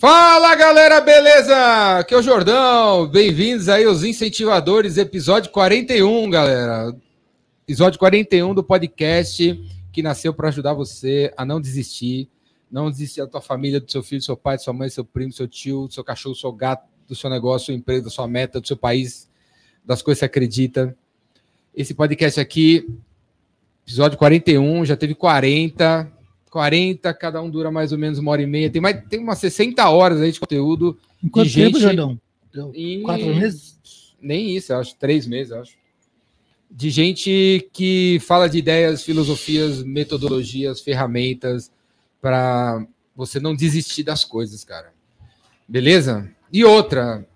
Fala galera, beleza? Aqui é o Jordão. Bem-vindos aí aos Incentivadores, episódio 41, galera. Episódio 41 do podcast que nasceu para ajudar você a não desistir, não desistir da tua família, do seu filho, do seu pai, da sua mãe, do seu primo, do seu tio, do seu cachorro, do seu gato, do seu negócio, do seu emprego, da sua meta, do seu país, das coisas que você acredita. Esse podcast aqui, episódio 41, já teve 40, 40, cada um dura mais ou menos uma hora e meia. Tem, mais, tem umas 60 horas aí de conteúdo. Em quanto tempo, gente- Jordão? em- Quatro meses? Nem isso, acho. Três meses, acho. De gente que fala de ideias, filosofias, metodologias, ferramentas para você não desistir das coisas, cara. Beleza? E outra,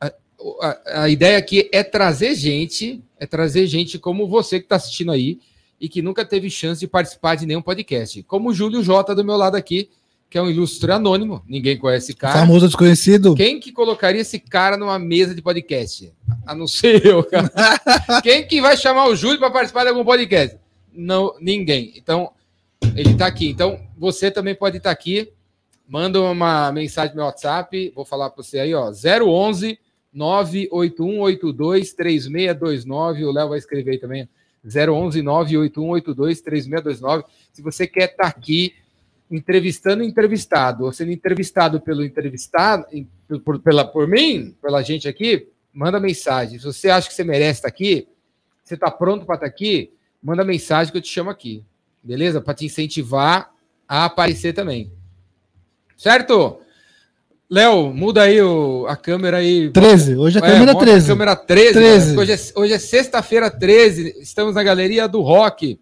a, a- a ideia aqui é trazer gente, é trazer gente como você que está assistindo aí e que nunca teve chance de participar de nenhum podcast. Como o Júlio Jota do meu lado aqui, que é um ilustre anônimo, ninguém conhece esse cara. Famoso desconhecido? Quem que colocaria esse cara numa mesa de podcast? A não ser eu, cara. Quem que vai chamar o Júlio para participar de algum podcast? Não, ninguém. Então, ele está aqui. Então, você também pode estar aqui. Manda uma mensagem no meu WhatsApp. Vou falar para você aí, ó. 011 98182 3629. O Léo vai escrever aí também. 011 98182 3629. Se você quer estar aqui entrevistando entrevistado, ou sendo entrevistado pelo entrevistado, por, pela, por mim, pela gente aqui, manda mensagem. Se você acha que você merece estar aqui, você está pronto para estar aqui, manda mensagem que eu te chamo aqui. Beleza? Para te incentivar a aparecer também. Certo? Léo, muda aí o- a câmera aí. 13. Hoje a É, câmera bota 13. a câmera 13. 13. galera. Hoje é, hoje é sexta-feira 13. Estamos na Galeria do Rock.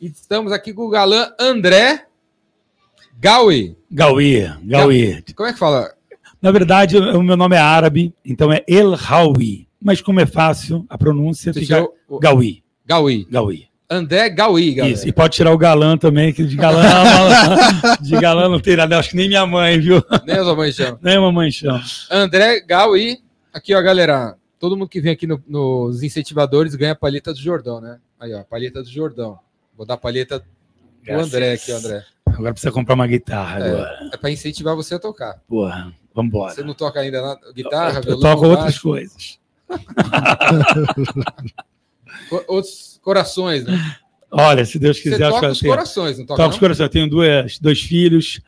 E estamos aqui com o galã André Gaui. Gauí, Gauí. Como é que fala? Na verdade, o meu nome é árabe, então é El Hawi. Mas como é fácil, a pronúncia Você fica o- Gauí. Gaui. Gauí. André Gaui, galera. Isso. E pode tirar o galã também, que de galã, de galã não tem nada. Acho que nem minha mãe, viu? Nem a sua mãe chama. Nem a mamãe chama. André Gaui. Aqui, ó, galera. Todo mundo que vem aqui no- nos incentivadores ganha a palheta do Jordão, né? Aí, ó, a palheta do Jordão. Vou dar a palheta do. André aqui, André. Agora precisa comprar uma guitarra É. agora. É para incentivar você a tocar. Porra, vambora. Você não toca ainda nada? Guitarra, eu, eu violão, toco outras baixo, coisas. outros corações, né? Olha, se Deus Você quiser, que toca os tenho- corações, não toca Toco os corações. Eu tenho duas, dois filhos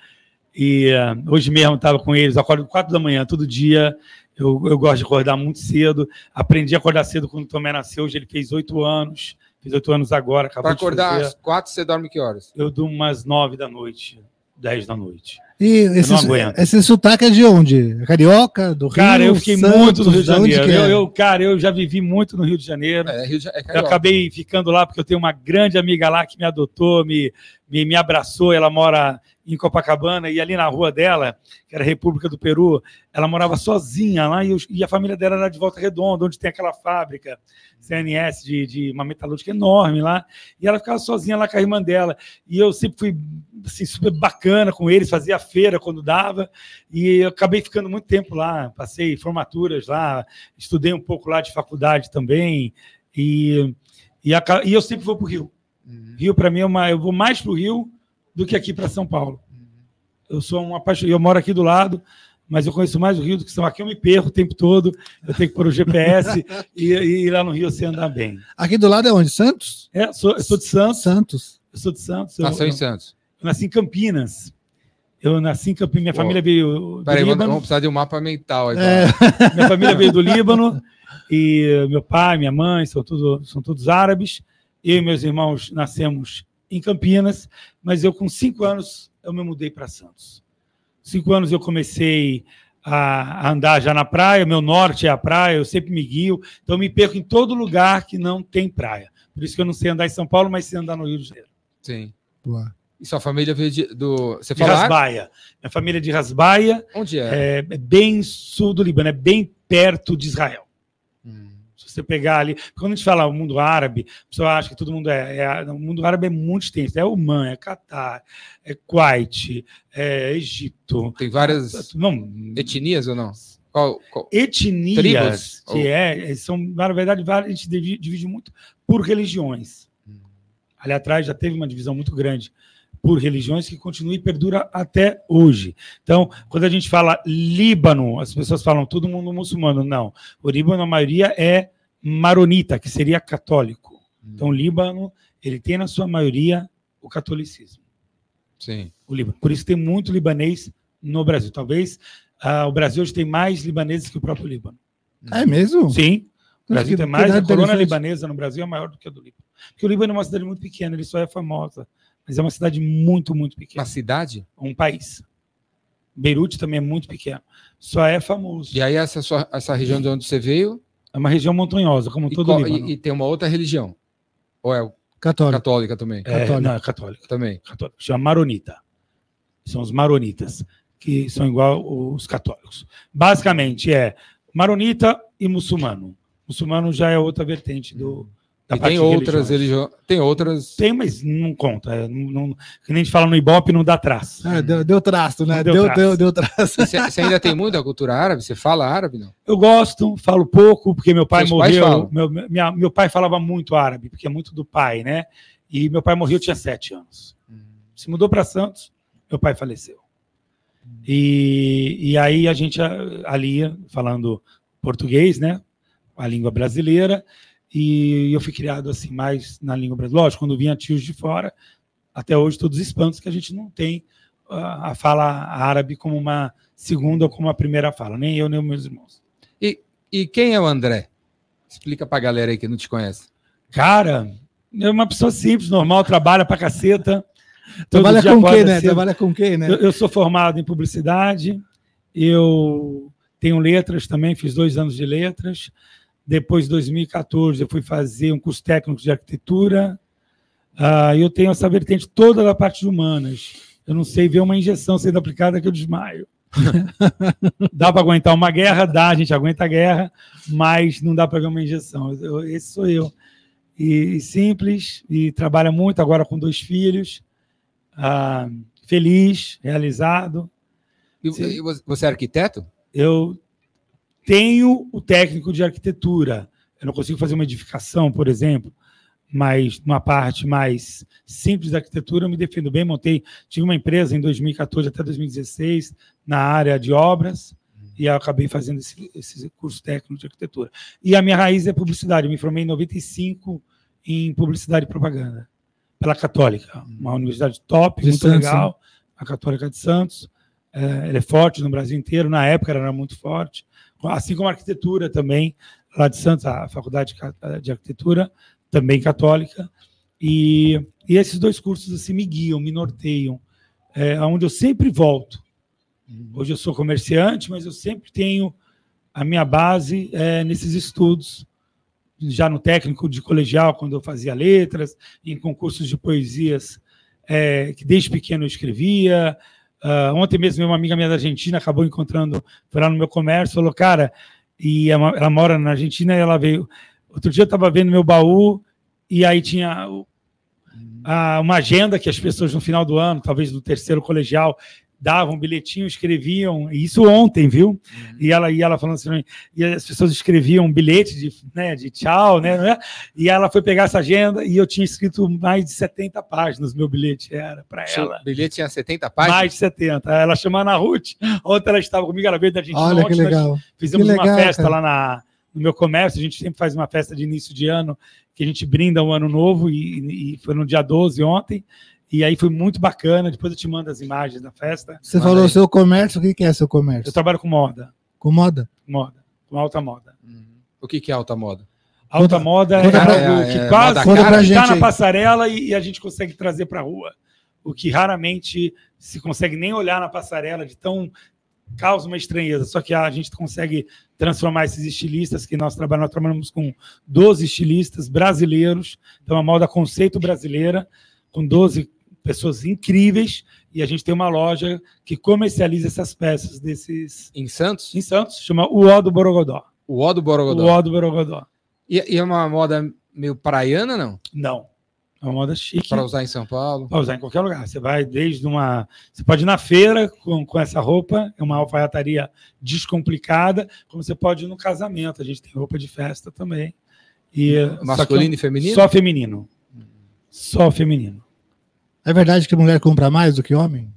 e eh, hoje mesmo estava com eles. Acordo quatro da manhã todo dia. Eu, eu gosto de acordar muito cedo. Aprendi a acordar cedo quando o Tomé nasceu. Hoje ele fez oito anos. Fez oito anos agora. Para acordar às quatro, você dorme que horas? Eu durmo umas nove da noite, dez da noite. E esse, não aguento. esse sotaque é de onde? Carioca? Do Rio? Cara, eu fiquei Santos, muito no Rio de Janeiro. é? Eu, eu- cara, eu já vivi muito no Rio de Janeiro. É, Rio de, é Eu acabei ficando lá porque eu tenho uma grande amiga lá que me adotou, me, me, me abraçou. Ela mora em Copacabana e ali na rua dela, que era a República do Peru, ela morava sozinha lá e, eu- e a família dela era de Volta Redonda, onde tem aquela fábrica CNS de, de uma metalúrgica enorme lá. E ela ficava sozinha lá com a irmã dela. E eu sempre fui assim, super bacana com eles, fazia feira quando dava. E eu acabei ficando muito tempo lá, passei formaturas lá, estudei um pouco lá de faculdade também. E, e, aca- e eu sempre vou para o Rio. Uhum. Rio, para mim, é uma. Eu vou mais para o Rio do que aqui para São Paulo. Eu sou um apaixonado. Eu moro aqui do lado, mas eu conheço mais o Rio do que São Aqui eu me perco o tempo todo. Eu tenho que pôr o GPS e, e lá no Rio você andar bem. Aqui do lado é onde? Santos? É, sou, eu sou de Santos. Santos. Eu sou de Santos. Eu, Nasceu em Santos. eu nasci em Campinas. Eu nasci em Campinas. Minha Pô. família veio do Peraí, vamos, precisar de um mapa mental. Aí, É. então. Minha família veio do Líbano e meu pai, minha mãe são, tudo, são todos árabes. Eu e meus irmãos nascemos em Campinas, mas eu com cinco anos eu me mudei para Santos. Cinco anos eu comecei a andar já na praia. Meu norte é a praia, eu sempre me guio, então eu me perco em todo lugar que não tem praia. Por isso que eu não sei andar em São Paulo, mas sei andar no Rio de Janeiro. Sim. Boa. E sua família veio de, do. Você De? Rasbaia. Minha família é de Rasbaia, Onde é? é, é bem sul do Líbano, é bem perto de Israel. Você pegar ali, quando a gente fala o mundo árabe, a pessoa acha que todo mundo é, é- O mundo árabe é muito extenso. É Oman, é Catar, é Kuwait, é Egito. Tem várias Não, etnias ou não? Qual, qual? etnias, Tribos? que é, são, na verdade, a gente divide, divide muito por religiões. Hum. Ali atrás já teve uma divisão muito grande por religiões que continua e perdura até hoje. Então, quando a gente fala Líbano, as pessoas falam todo mundo muçulmano. Não. O Líbano, a maioria é maronita, que seria católico. Então, o Líbano, ele tem na sua maioria o catolicismo. Sim. O Líbano. Por isso tem muito libanês no Brasil. Talvez ah, o Brasil hoje tem mais libaneses que o próprio Líbano. É mesmo? Sim. O Brasil que- tem mais. A interessante. libanesa no Brasil é maior do que a do Líbano. Porque o Líbano é uma cidade muito pequena, ele só é famosa. Mas é uma cidade muito, muito pequena. Na cidade? Um país. Beirute também é muito pequeno. Só é famoso. E aí, essa, sua- essa região de onde você veio, É uma região montanhosa, como todo o Líbano. e- e tem uma outra religião? Ou é Católico. católica também? É, católico. não, é católico. Também. católico. Chama Maronita. São os maronitas, que são igual os católicos. Basicamente é maronita e muçulmano. Muçulmano já é outra vertente do, da E parte tem outras religiões. Tem outras. Tem, mas não conta. É, não, não, que nem a gente fala no Ibope, não dá traço. É, deu, deu traço, né? Deu Deu, traço. deu, deu traço. Você você ainda tem muita cultura árabe? Você fala árabe, não? Eu gosto, falo pouco, porque meu pai Seus morreu. Meu, minha- meu pai falava muito árabe, porque é muito do pai, né? E meu pai morreu, eu tinha sete anos. Se mudou para Santos, meu pai faleceu. E, e aí a gente ali falando português, né? A língua brasileira. E eu fui criado assim mais na língua brasileira. Lógico, quando vinha tios de fora, até hoje todos os espantos que a gente não tem ah, a fala árabe como uma segunda ou como uma primeira fala, nem eu nem os meus irmãos. E quem é o André? Explica pra galera aí que não te conhece. Cara, é uma pessoa simples, normal, trabalha pra caceta. Trabalha com quem, né? cedo. Trabalha com quem, né? Eu, eu sou formado em publicidade, eu tenho letras também, fiz dois anos de letras. Depois, em 2014, eu fui fazer um curso técnico de arquitetura. Ah, eu tenho essa vertente toda da parte de humanas. Eu não sei ver uma injeção sendo aplicada que eu desmaio. dá para aguentar uma guerra? Dá, a gente aguenta a guerra, mas não dá para ver uma injeção. Eu- esse sou eu. E, e simples, e trabalha muito agora com dois filhos. Ah, feliz, realizado. E, você é arquiteto? Eu tenho o técnico de arquitetura. Eu não consigo fazer uma edificação, por exemplo, mas numa parte mais simples da arquitetura eu me defendo bem. Montei, tive uma empresa em 2014 até 2016 na área de obras e acabei fazendo esse, esse curso técnico de arquitetura. E a minha raiz é publicidade. Eu me formei em 95 em publicidade e propaganda pela Católica, uma universidade top, De muito Santos, legal, a Católica de Santos. É, ela é forte no Brasil inteiro, na época ela era muito forte, assim como a arquitetura também, lá de Santos, a Faculdade de Arquitetura, também católica. E, e esses dois cursos assim me guiam, me norteiam, é, aonde eu sempre volto. Hoje eu sou comerciante, mas eu sempre tenho a minha base é, nesses estudos, já no técnico de colegial, quando eu fazia letras, em concursos de poesias, é, que desde pequeno eu escrevia. Ah, ontem mesmo, uma amiga minha da Argentina acabou encontrando, foi lá no meu comércio, falou, cara, e ela, ela mora na Argentina e ela veio. Outro dia eu estava vendo meu baú e aí tinha uma agenda que as pessoas no final do ano, talvez do terceiro colegial, davam um bilhetinho, escreviam, e isso ontem, viu? E ela e ela falando assim, e as pessoas escreviam um bilhete de, né, de tchau, né, né? E ela foi pegar essa agenda e eu tinha escrito mais de 70 páginas no meu bilhete, era para ela. bilhete tinha 70 páginas? Mais de 70. Ela chama Ana Ruth. Ontem ela estava comigo, ela veio da Argentina. Olha que Ontem legal. Fizemos Que uma legal, festa cara. lá na, no meu comércio. A gente sempre faz uma festa de início de ano, que a gente brinda o ano novo, e, e foi no dia 12 ontem. E aí foi muito bacana. Depois eu te mando as imagens da festa. Você Manda falou aí. seu comércio, o que que é seu comércio? Eu trabalho com moda. Com moda? Moda. Com alta moda. Uhum. O que, que é alta moda? Alta Conta- moda é, pra- algo é, que é, quase está na aí. passarela e, e a gente consegue trazer para a rua. O que raramente se consegue nem olhar na passarela de tão causa uma estranheza. Só que a gente consegue transformar esses estilistas que nós trabalhamos, nós trabalhamos com 12 estilistas brasileiros, então a moda conceito brasileira, com 12 pessoas incríveis, e a gente tem uma loja que comercializa essas peças desses Em Santos? em Santos, chama o O do Borogodó. O O do Borogodó. O do Borogodó. E, e é uma moda meio praiana, não? Não. É uma moda chique. Para usar em São Paulo? Para usar em qualquer lugar. Você vai desde uma. Você pode ir na feira com, com essa roupa, é uma alfaiataria descomplicada, como você pode ir no casamento. A gente tem roupa de festa também. E, só que Masculino e feminino? Só feminino. Só feminino. É verdade que mulher compra mais do que homem?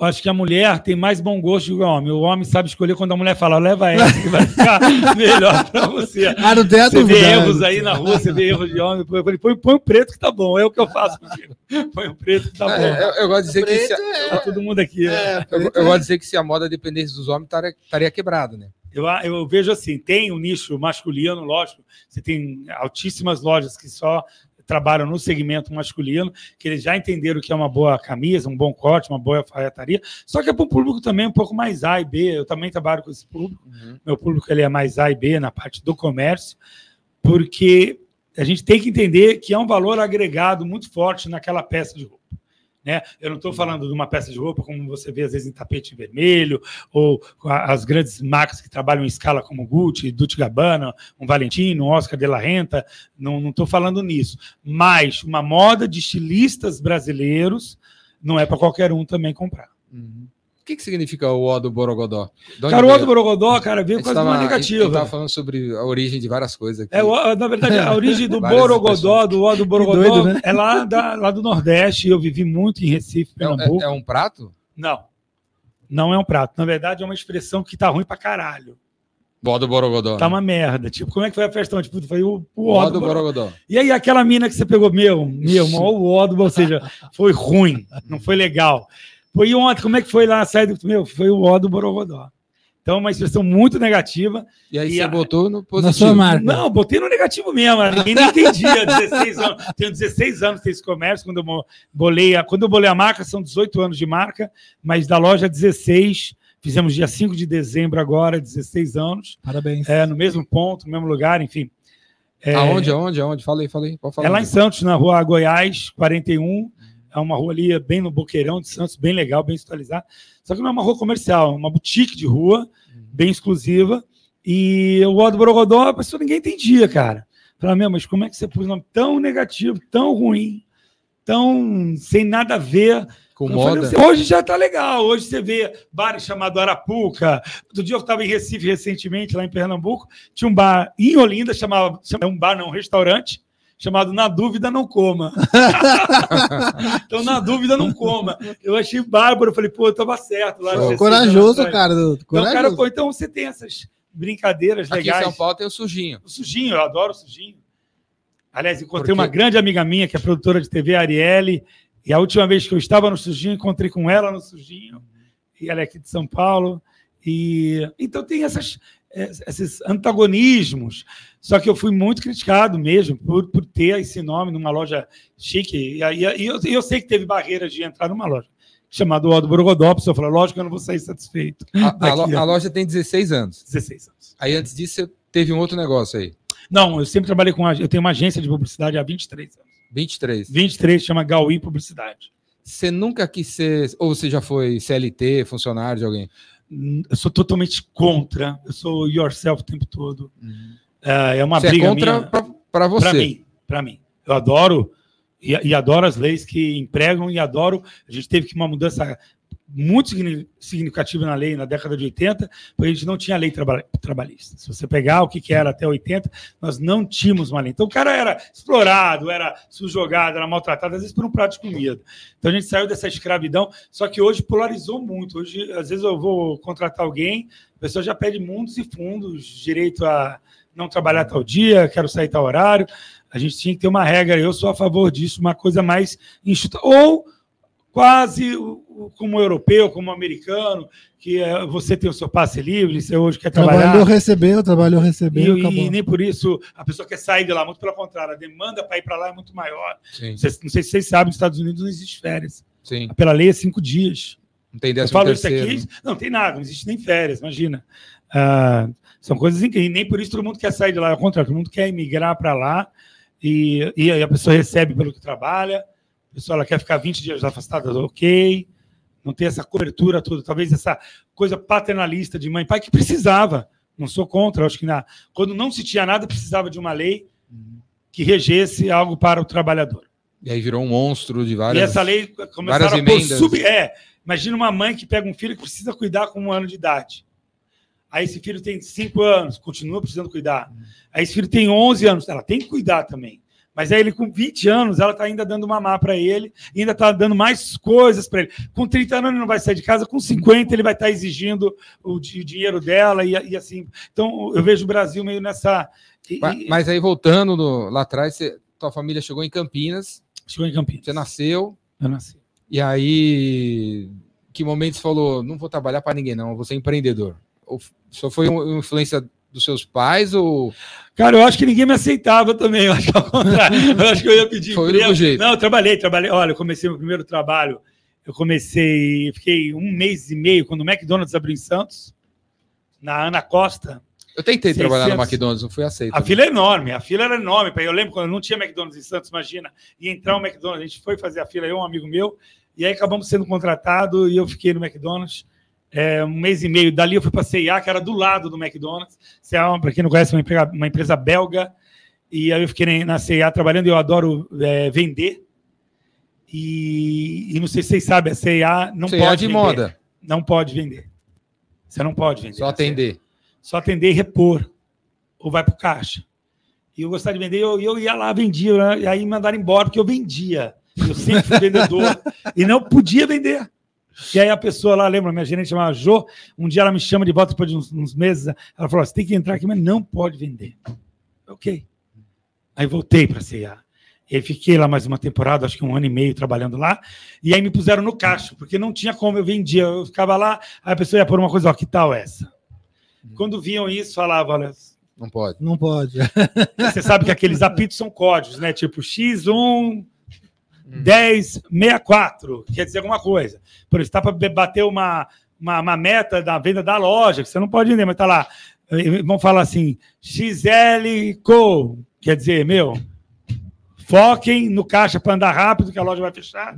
Eu acho que a mulher tem mais bom gosto do que o homem. O homem sabe escolher quando a mulher fala, leva essa que vai ficar melhor pra você. Ah, não tem a Você dúvida. vê erros aí na rua, você vê erros de homem. Põe, põe, põe, põe o preto que tá bom. É o que eu faço contigo. Põe o preto que tá bom. É, eu, eu gosto de dizer que se, é- Tá todo mundo aqui. né? É, eu, eu gosto de dizer que se a moda dependesse dos homens, estaria, estaria quebrado, né? Eu, eu vejo assim, tem o nicho masculino, lógico, você tem altíssimas lojas que só trabalham no segmento masculino, que eles já entenderam que é uma boa camisa, um bom corte, uma boa alfaiataria, só que é para um público também um pouco mais A e B, eu também trabalho com esse público, meu público ele é mais A e B na parte do comércio, porque a gente tem que entender que é um valor agregado muito forte naquela peça de roupa. Né? Eu não estou falando de uma peça de roupa como você vê às vezes em tapete vermelho, ou as grandes marcas que trabalham em escala como Gucci, Dolce Gabbana, um Valentino, um Oscar de la Renta, não estou falando nisso. Mas uma moda de estilistas brasileiros não é para qualquer um também comprar. O que, que significa o O do Borogodó? Cara, o veio? Odo Borogodó, cara, veio quase uma negativa. tava falando sobre a origem de várias coisas aqui. É, o- na verdade, a origem do Borogodó, do O do Borogodó, doido, né? é lá, da- lá do Nordeste. Eu vivi muito em Recife, É- é- Pernambuco. é um prato? Não. Não é um prato. Na verdade, é uma expressão que tá ruim pra caralho. O do Borogodó. Tá né? uma merda. Tipo, como é que foi a festa? Tipo, foi o, o O ó do do Borogodó. E aí, aquela mina que você pegou, meu, meu, mal o ó do, ou seja, foi ruim, não foi legal. Foi ontem, como é que foi lá a saída? Meu, foi o ó do Borogodó. Então, uma expressão muito negativa. E aí E você a- botou no Na positivo. sua marca. Não, botei no negativo mesmo. Ninguém nem entendia. 16 anos. Tenho 16 anos desse comércio. Quando eu bolei a, quando eu bolei a marca, são 18 anos de marca, mas da loja 16. Fizemos dia 5 de dezembro agora, 16 anos. Parabéns. É, no mesmo ponto, no mesmo lugar, enfim. É, Aonde, aonde, aonde? Pode falar. É lá em Santos, na rua Goiás, 41. É uma rua ali bem no Boqueirão de Santos, bem legal, bem institucionalizada. Só que não é uma rua comercial, é uma boutique de rua, bem exclusiva. E o Odo Borogodó, a pessoa ninguém entendia, cara. Falava, meu, mas como é que você pôs um nome tão negativo, tão ruim, tão sem nada a ver? Com Eu moda. hoje já tá legal. Hoje você vê bares chamado Arapuca. Outro dia eu estava em Recife recentemente, lá em Pernambuco. Tinha um bar em Olinda, chamava, chamava um bar, não, um restaurante, chamado Na Dúvida Não Coma. então, na dúvida, não coma. Eu achei bárbaro. Eu falei, pô, eu tava certo lá. Show. 16 Corajoso, cara. do- Então, Corajoso. cara, pô, então você tem essas brincadeiras Aqui em legais. São Paulo tem o sujinho. O sujinho, eu adoro o sujinho. Aliás, encontrei uma grande amiga minha, que é produtora de TV, a Arielle, e a última vez que eu estava no sujinho, encontrei com ela no sujinho, e ela é aqui de São Paulo. E então tem essas, eh, esses antagonismos. Só que eu fui muito criticado mesmo por, por ter esse nome numa loja chique. E, aí- e eu, eu sei que teve barreiras de entrar numa loja chamada Odo Borogodó, pessoa falou, lógico que eu não vou sair satisfeito. A, a lo- ó. a loja tem 16 anos. 16 anos. Aí antes disso você teve um outro negócio aí. Não, eu sempre trabalhei com. Eu tenho uma agência de publicidade há 23 anos. 23. 23 chama Gauí Publicidade. Você nunca quis ser. Ou você já foi CLT, funcionário de alguém? Eu sou totalmente contra. Eu sou yourself o tempo todo. É é uma você é briga contra minha. pra, pra você. Para mim, para mim. Eu adoro e, e adoro as leis que empregam e adoro. A gente teve que uma mudança muito signi- significativa na lei na década de 80, porque a gente não tinha lei traba- trabalhista. Se você pegar o que, que era até 80, nós não tínhamos uma lei. Então o cara era explorado, era subjugado, era maltratado, às vezes por um prato de comida. Então a gente saiu dessa escravidão, só que hoje polarizou muito. Hoje, às vezes eu vou contratar alguém, a pessoa já pede mundos e fundos, direito a não trabalhar tal dia, quero sair tal horário. A gente tinha que ter uma regra, eu sou a favor disso, uma coisa mais enxuta. Ou quase como europeu, como americano, que é, você tem o seu passe livre, você hoje quer trabalhar. Trabalhou, recebeu, trabalhou, E, recebeu, e acabou. nem por isso a pessoa quer sair de lá, muito pelo contrário, a demanda para ir para lá é muito maior. Vocês- não sei se vocês sabem, nos Estados Unidos não existe férias. sim. Pela lei é cinco dias. Não tem Eu décimo falo isso terceiro. aqui, não tem nada, não existe nem férias, imagina. Ah, são coisas incríveis, nem por isso todo mundo quer sair de lá, ao contrário, todo mundo quer emigrar para lá e, e aí a pessoa recebe pelo que trabalha, a pessoa ela quer ficar 20 dias afastada, ok, não tem essa cobertura toda, talvez essa coisa paternalista de mãe e pai que precisava, não sou contra, acho que na, quando não se tinha nada, precisava de uma lei que regesse algo para o trabalhador. E aí virou um monstro de E várias. essa lei começaram a pôr sub... É, imagina uma mãe que pega um filho que precisa cuidar com um ano de idade. Aí esse filho tem 5 anos, continua precisando cuidar. Aí esse filho tem 11 anos, ela tem que cuidar também. Mas aí ele, com 20 anos, ela tá ainda dando mamar para ele, ainda tá dando mais coisas para ele. Com 30 anos ele não vai sair de casa, com 50 ele vai estar tá exigindo o, di- dinheiro dela e, e assim. Então eu vejo o Brasil meio nessa. e- Ma- e- Mas aí, voltando no- lá atrás, você- tua família chegou em Campinas, Chegou em Campinas. você nasceu, Eu nasci. e aí, que momento você falou, não vou trabalhar para ninguém não, vou ser empreendedor? Só foi uma influência dos seus pais ou Cara, eu acho que ninguém me aceitava também. Eu acho que ao contrário. Eu acho que eu ia pedir Foi o emprego. jeito. Não, eu trabalhei, trabalhei. Olha, eu comecei meu primeiro trabalho. Eu comecei, fiquei um mês e meio quando o McDonald's abriu em Santos, na Ana Costa. Eu tentei trabalhar no 600. McDonald's, não fui aceito. A fila é enorme, a fila era enorme. Eu lembro quando não tinha McDonald's em Santos, imagina, ia entrar um McDonald's, a gente foi fazer a fila, eu um amigo meu, e aí acabamos sendo contratado e eu fiquei no McDonald's é, um mês e meio. Dali eu fui para a CIA, que era do lado do McDonald's. CIA, para quem não conhece, é uma empresa, uma empresa belga. E aí eu fiquei na CIA trabalhando, eu adoro é, vender. E, e não sei se vocês sabem, a CIA não Você pode é de vender. moda, Não pode vender. Você não pode vender. só CIA atender. só atender e repor, ou vai para o caixa. E eu gostava de vender, eu, eu ia lá, vendia, né? e aí me mandaram embora, porque eu vendia. Eu sempre fui vendedor e não podia vender. E aí a pessoa lá, lembra, minha gerente chamava Jo, um dia ela me chama de volta depois de uns, uns meses, ela falou: você tem que entrar aqui, mas não pode vender. Ok. Aí voltei para a CIA. E aí fiquei lá mais uma temporada, acho que um ano e meio trabalhando lá. E aí me puseram no caixa, porque não tinha como eu vendia. Eu ficava lá, aí a pessoa ia pôr uma coisa, ó, que tal essa? Quando viam isso, falavam, olha, Não pode. Não pode. você sabe que aqueles apitos são códigos, né? Tipo X1 1064, quer dizer alguma coisa. Por isso, está para bater uma, uma, uma meta da venda da loja, que você não pode vender, mas tá lá. Vamos falar assim, XL Co, quer dizer, meu, foquem no caixa para andar rápido, que a loja vai fechar.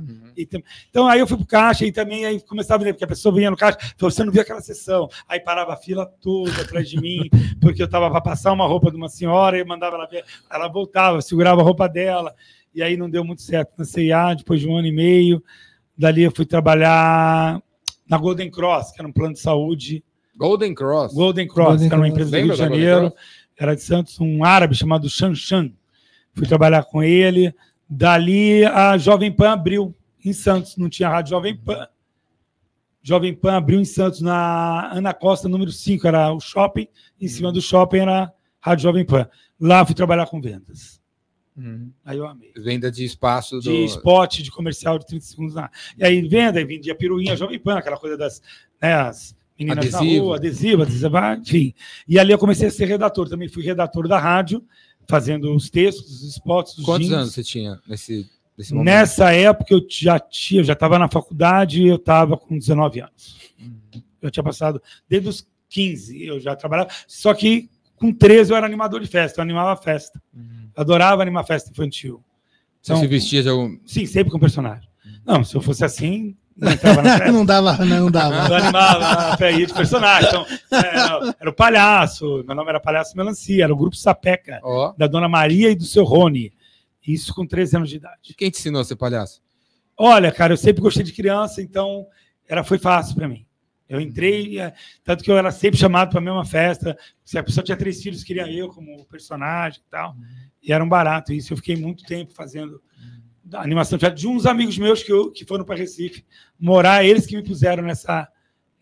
Tem- Então aí eu fui pro caixa e também aí começava a vender, porque a pessoa vinha no caixa, falou, você não viu aquela sessão. Aí parava a fila toda atrás de mim, porque eu estava para passar uma roupa de uma senhora e eu mandava ela ver. Ela voltava, segurava a roupa dela, e aí não deu muito certo na CIA, depois de um ano e meio. Dali eu fui trabalhar na Golden Cross, que era um plano de saúde. Golden Cross. Golden Cross, Golden que era uma empresa do Rio de Janeiro, era de Santos, um árabe chamado Shan Shan. Fui trabalhar com ele. Dali a Jovem Pan abriu em Santos, não tinha rádio Jovem Pan. Jovem Pan abriu em Santos na Ana Costa, número 5, era o shopping, em cima do shopping era a Rádio Jovem Pan. Lá fui trabalhar com vendas. Uhum. Aí eu amei. Venda de espaço do. De spot, de comercial de 30 segundos. Na... E aí venda, e vendia piruinha Jovem Pan, aquela coisa das né, as meninas Adesivo. na rua, adesivo, adesivo, enfim. E ali eu comecei a ser redator. Também fui redator da rádio, fazendo os textos, os spots, os Quantos jingles. anos você tinha nesse, nesse momento? Nessa época eu já tinha, eu já estava na faculdade, eu estava com 19 anos. Eu tinha passado desde os 15, eu já trabalhava, só que com 13 eu era animador de festa, eu animava festa. Uhum. Adorava animar festa infantil. Você Então- se vestia de algum. Sim, sempre com personagem. Não, se eu fosse assim, não entrava na festa. Não dava, não dava. Eu animava a festa de personagem. Então, é, não, era o Palhaço, meu nome era Palhaço Melancia, era o grupo Sapeca, Ó. da Dona Maria e do seu Rony. Isso com 13 anos de idade. Quem te ensinou a ser palhaço? Olha, cara, eu sempre gostei de criança, então era, foi fácil para mim. Eu entrei, é, tanto que eu era sempre chamado para a mesma festa. Se a pessoa tinha três filhos, queria eu como personagem e tal. E era um barato isso. Eu fiquei muito tempo fazendo da animação de teatro de uns amigos meus que, eu, que foram para Recife morar, eles que me puseram nessa,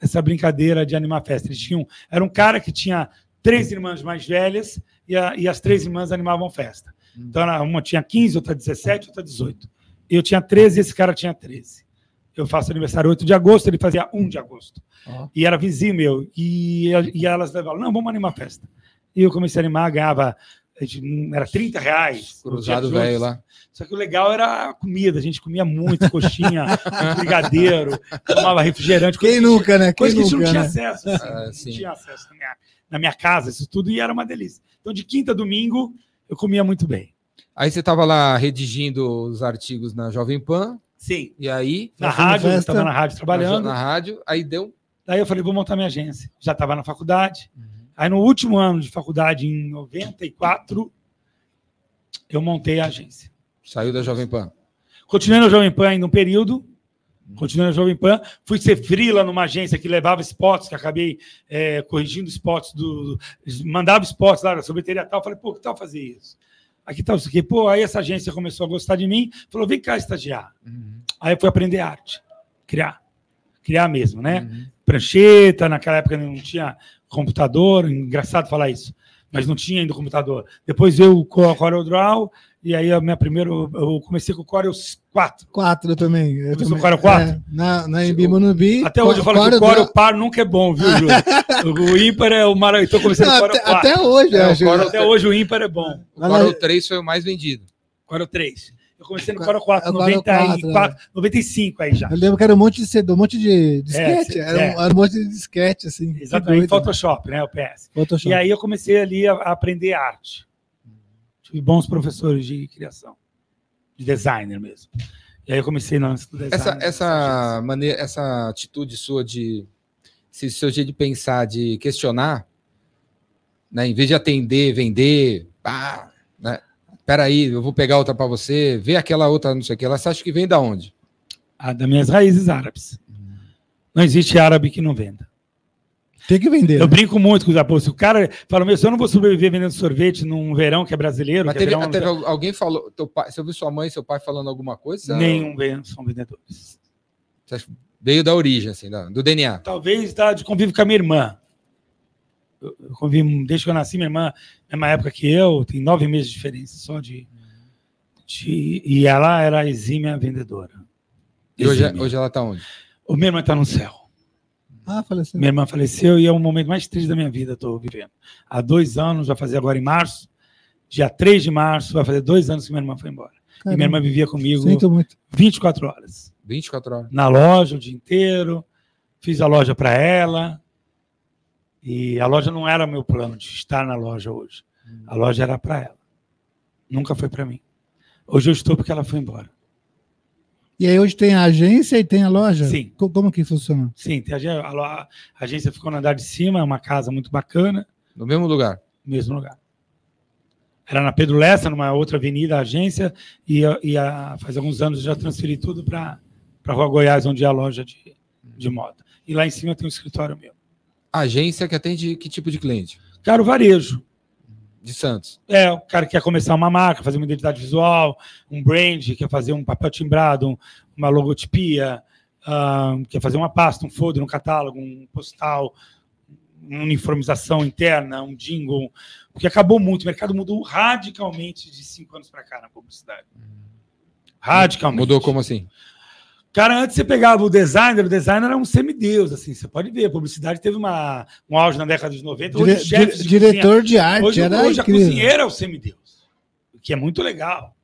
nessa brincadeira de animar festa. Eles tinham, era um cara que tinha três irmãs mais velhas e, a- e as três irmãs animavam festa. Então, uma tinha 15, outra 17, outra 18. Eu tinha 13 e esse cara tinha 13. Eu faço aniversário 8 de agosto, ele fazia 1 de agosto. Ó. E era vizinho meu. E, e elas levavam, não, vamos animar a festa. E eu comecei a animar, ganhava, gente- era 30 reais. Cruzado 18. velho lá. Só que o legal era a comida. A gente comia muito coxinha, brigadeiro, tomava refrigerante. Quem coisa que- nunca, né? Quem Coisa que a gente não nunca, tinha né? acesso. assim, Ah, não tinha acesso na minha, na minha casa, isso tudo, e era uma delícia. Então, de quinta a domingo, eu comia muito bem. Aí você tava lá redigindo os artigos na Jovem Pan, Sim. e aí. Na rádio, eu festa. estava na rádio trabalhando. Na rádio, aí deu. Daí eu falei, vou montar minha agência. Já estava na faculdade. Aí no último ano de faculdade, em 94, eu montei a agência. Saiu da Jovem Pan. Continuei na Jovem Pan ainda um período. Continuei na Jovem Pan. Fui ser frila numa agência que levava spots, que acabei é, corrigindo spots do. Mandava spots lá sobre tal. Falei, pô, que tal fazer isso? Aqui tá isso aqui. Pô, aí essa agência começou a gostar de mim, falou, vem cá estagiar. Uhum. Aí eu fui aprender arte, criar. Criar mesmo, né? Uhum. Prancheta, naquela época não tinha computador, engraçado falar isso, mas não tinha ainda computador. Depois veio o Co- CorelDRAW, e aí a minha primeira, eu comecei com o Corel 4. Quatro eu também. Eu Começou também. Corel quatro? É, na, na Embi Monubi. Até hoje eu falo que o Corel par nunca é bom, viu, Júlio? o ímpar é o maravilhoso. Então comecei Não, Corel até, 4. até hoje, É, o acho. Corel- Até hoje o ímpar é bom. O Corel lá- 3 foi o mais vendido. Corel 3. Eu comecei no Corel- Corel 4, é o Corel 94, 4, 95 aí já. Eu lembro que era um monte de CD, um monte de disquete. cê- era, um, é. era um monte de disquete, assim. Exatamente, doido, Photoshop, né? O PS. Photoshop. E aí eu comecei ali a, a aprender arte. Tive bons professores de criação, de designer mesmo. E aí eu comecei no lance do design. Essa, essa maneira, essa atitude sua de esse seu jeito de pensar, de questionar, né? Em vez de atender, vender, pá, né? Peraí, eu vou pegar outra para você, vê aquela outra, não sei o que. Ela você acha que vem da onde? Ah, das minhas raízes árabes. Não existe árabe que não venda. Tem que vender. Eu né? brinco muito com os apóstolos. O cara fala, meu, se eu não vou sobreviver vendendo sorvete num verão que é brasileiro, Mas que é teve, verão, teve al- alguém falou, teu pai, você ouviu sua mãe e seu pai falando alguma coisa? nenhum ven- são vendedores. Você acha- Veio da origem, assim, do DNA. Talvez da, de convívio com a minha irmã. Eu, eu convivo, desde que eu nasci, minha irmã, mesma época que eu, tem nove meses de diferença só de. de- e ela era exímia vendedora. E hoje, Exímia. hoje ela tá onde? O minha irmã está no céu. Ah, faleceu. Minha irmã faleceu e é o momento mais triste da minha vida, estou vivendo. Há dois anos, vai fazer agora em março, dia 3 de março, vai fazer dois anos que minha irmã foi embora. E minha irmã vivia comigo Sinto muito. 24 horas. 24 horas. Na loja o dia inteiro, fiz a loja para ela. E a loja não era meu plano de estar na loja hoje. A loja era para ela. Nunca foi para mim. Hoje eu estou porque ela foi embora. E aí hoje tem a agência e tem a loja? Sim. Co- Como que funciona? Sim, tem a, a a agência ficou no andar de cima, é uma casa muito bacana. No mesmo lugar. mesmo lugar. Era na Pedro Lessa, numa outra avenida, a agência, e, a- e a- faz alguns anos eu já transferi tudo para a Rua Goiás, onde é a loja de, de moda. E lá em cima tem um escritório meu. Agência que atende que tipo de cliente? Cara, o varejo. De Santos. É, o cara que quer começar uma marca, fazer uma identidade visual, um brand, quer fazer um papel timbrado, um- uma logotipia, ah, quer fazer uma pasta, um folder, um catálogo, um postal, uma uniformização interna, um jingle, porque acabou muito, o mercado mudou radicalmente de cinco anos para cá na publicidade. Radicalmente. Mudou como assim? Cara, antes você pegava o designer, o designer era um semideus, assim, você pode ver, a publicidade teve uma, um auge na década de 90, Dire- hoje chefes dire- de cozinha- diretor de arte, Hoje, era hoje a incrível. cozinheira é o semideus, o que é muito legal.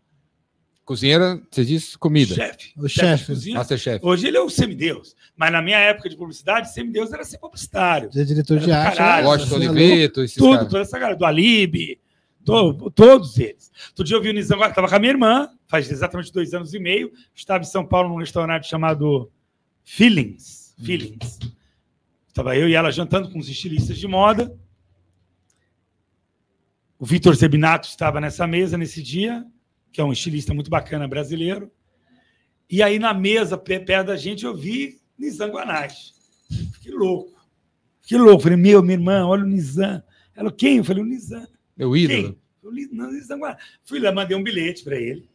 Cozinheira, você diz comida. Chefe. O chefe chefe. de cozinha. Masterchef. Hoje ele é o semideus. Mas na minha época de publicidade, semideus era ser publicitário. Ser diretor Era de arte. caralho, era- Washington assim, Oliveto, esses Tudo, caras. toda essa galera, do Alibi, to- todos eles. Outro dia eu vi o Nizam agora, estava com a minha irmã, faz exatamente dois anos e meio, estava em São Paulo num restaurante chamado Feelings. Feelings. Estava eu e ela jantando com os estilistas de moda. O Vitor Zebinato estava nessa mesa nesse dia, que é um estilista muito bacana brasileiro. E aí na mesa, perto da gente, eu vi Nizam Guanais. Fiquei louco. Fiquei louco. Falei, meu, minha irmã, olha o Nizam. Ela, quem? Eu falei, o Nizam. Meu ídolo. Quem? Eu Nizam Guanais. Fui lá, mandei um bilhete para ele.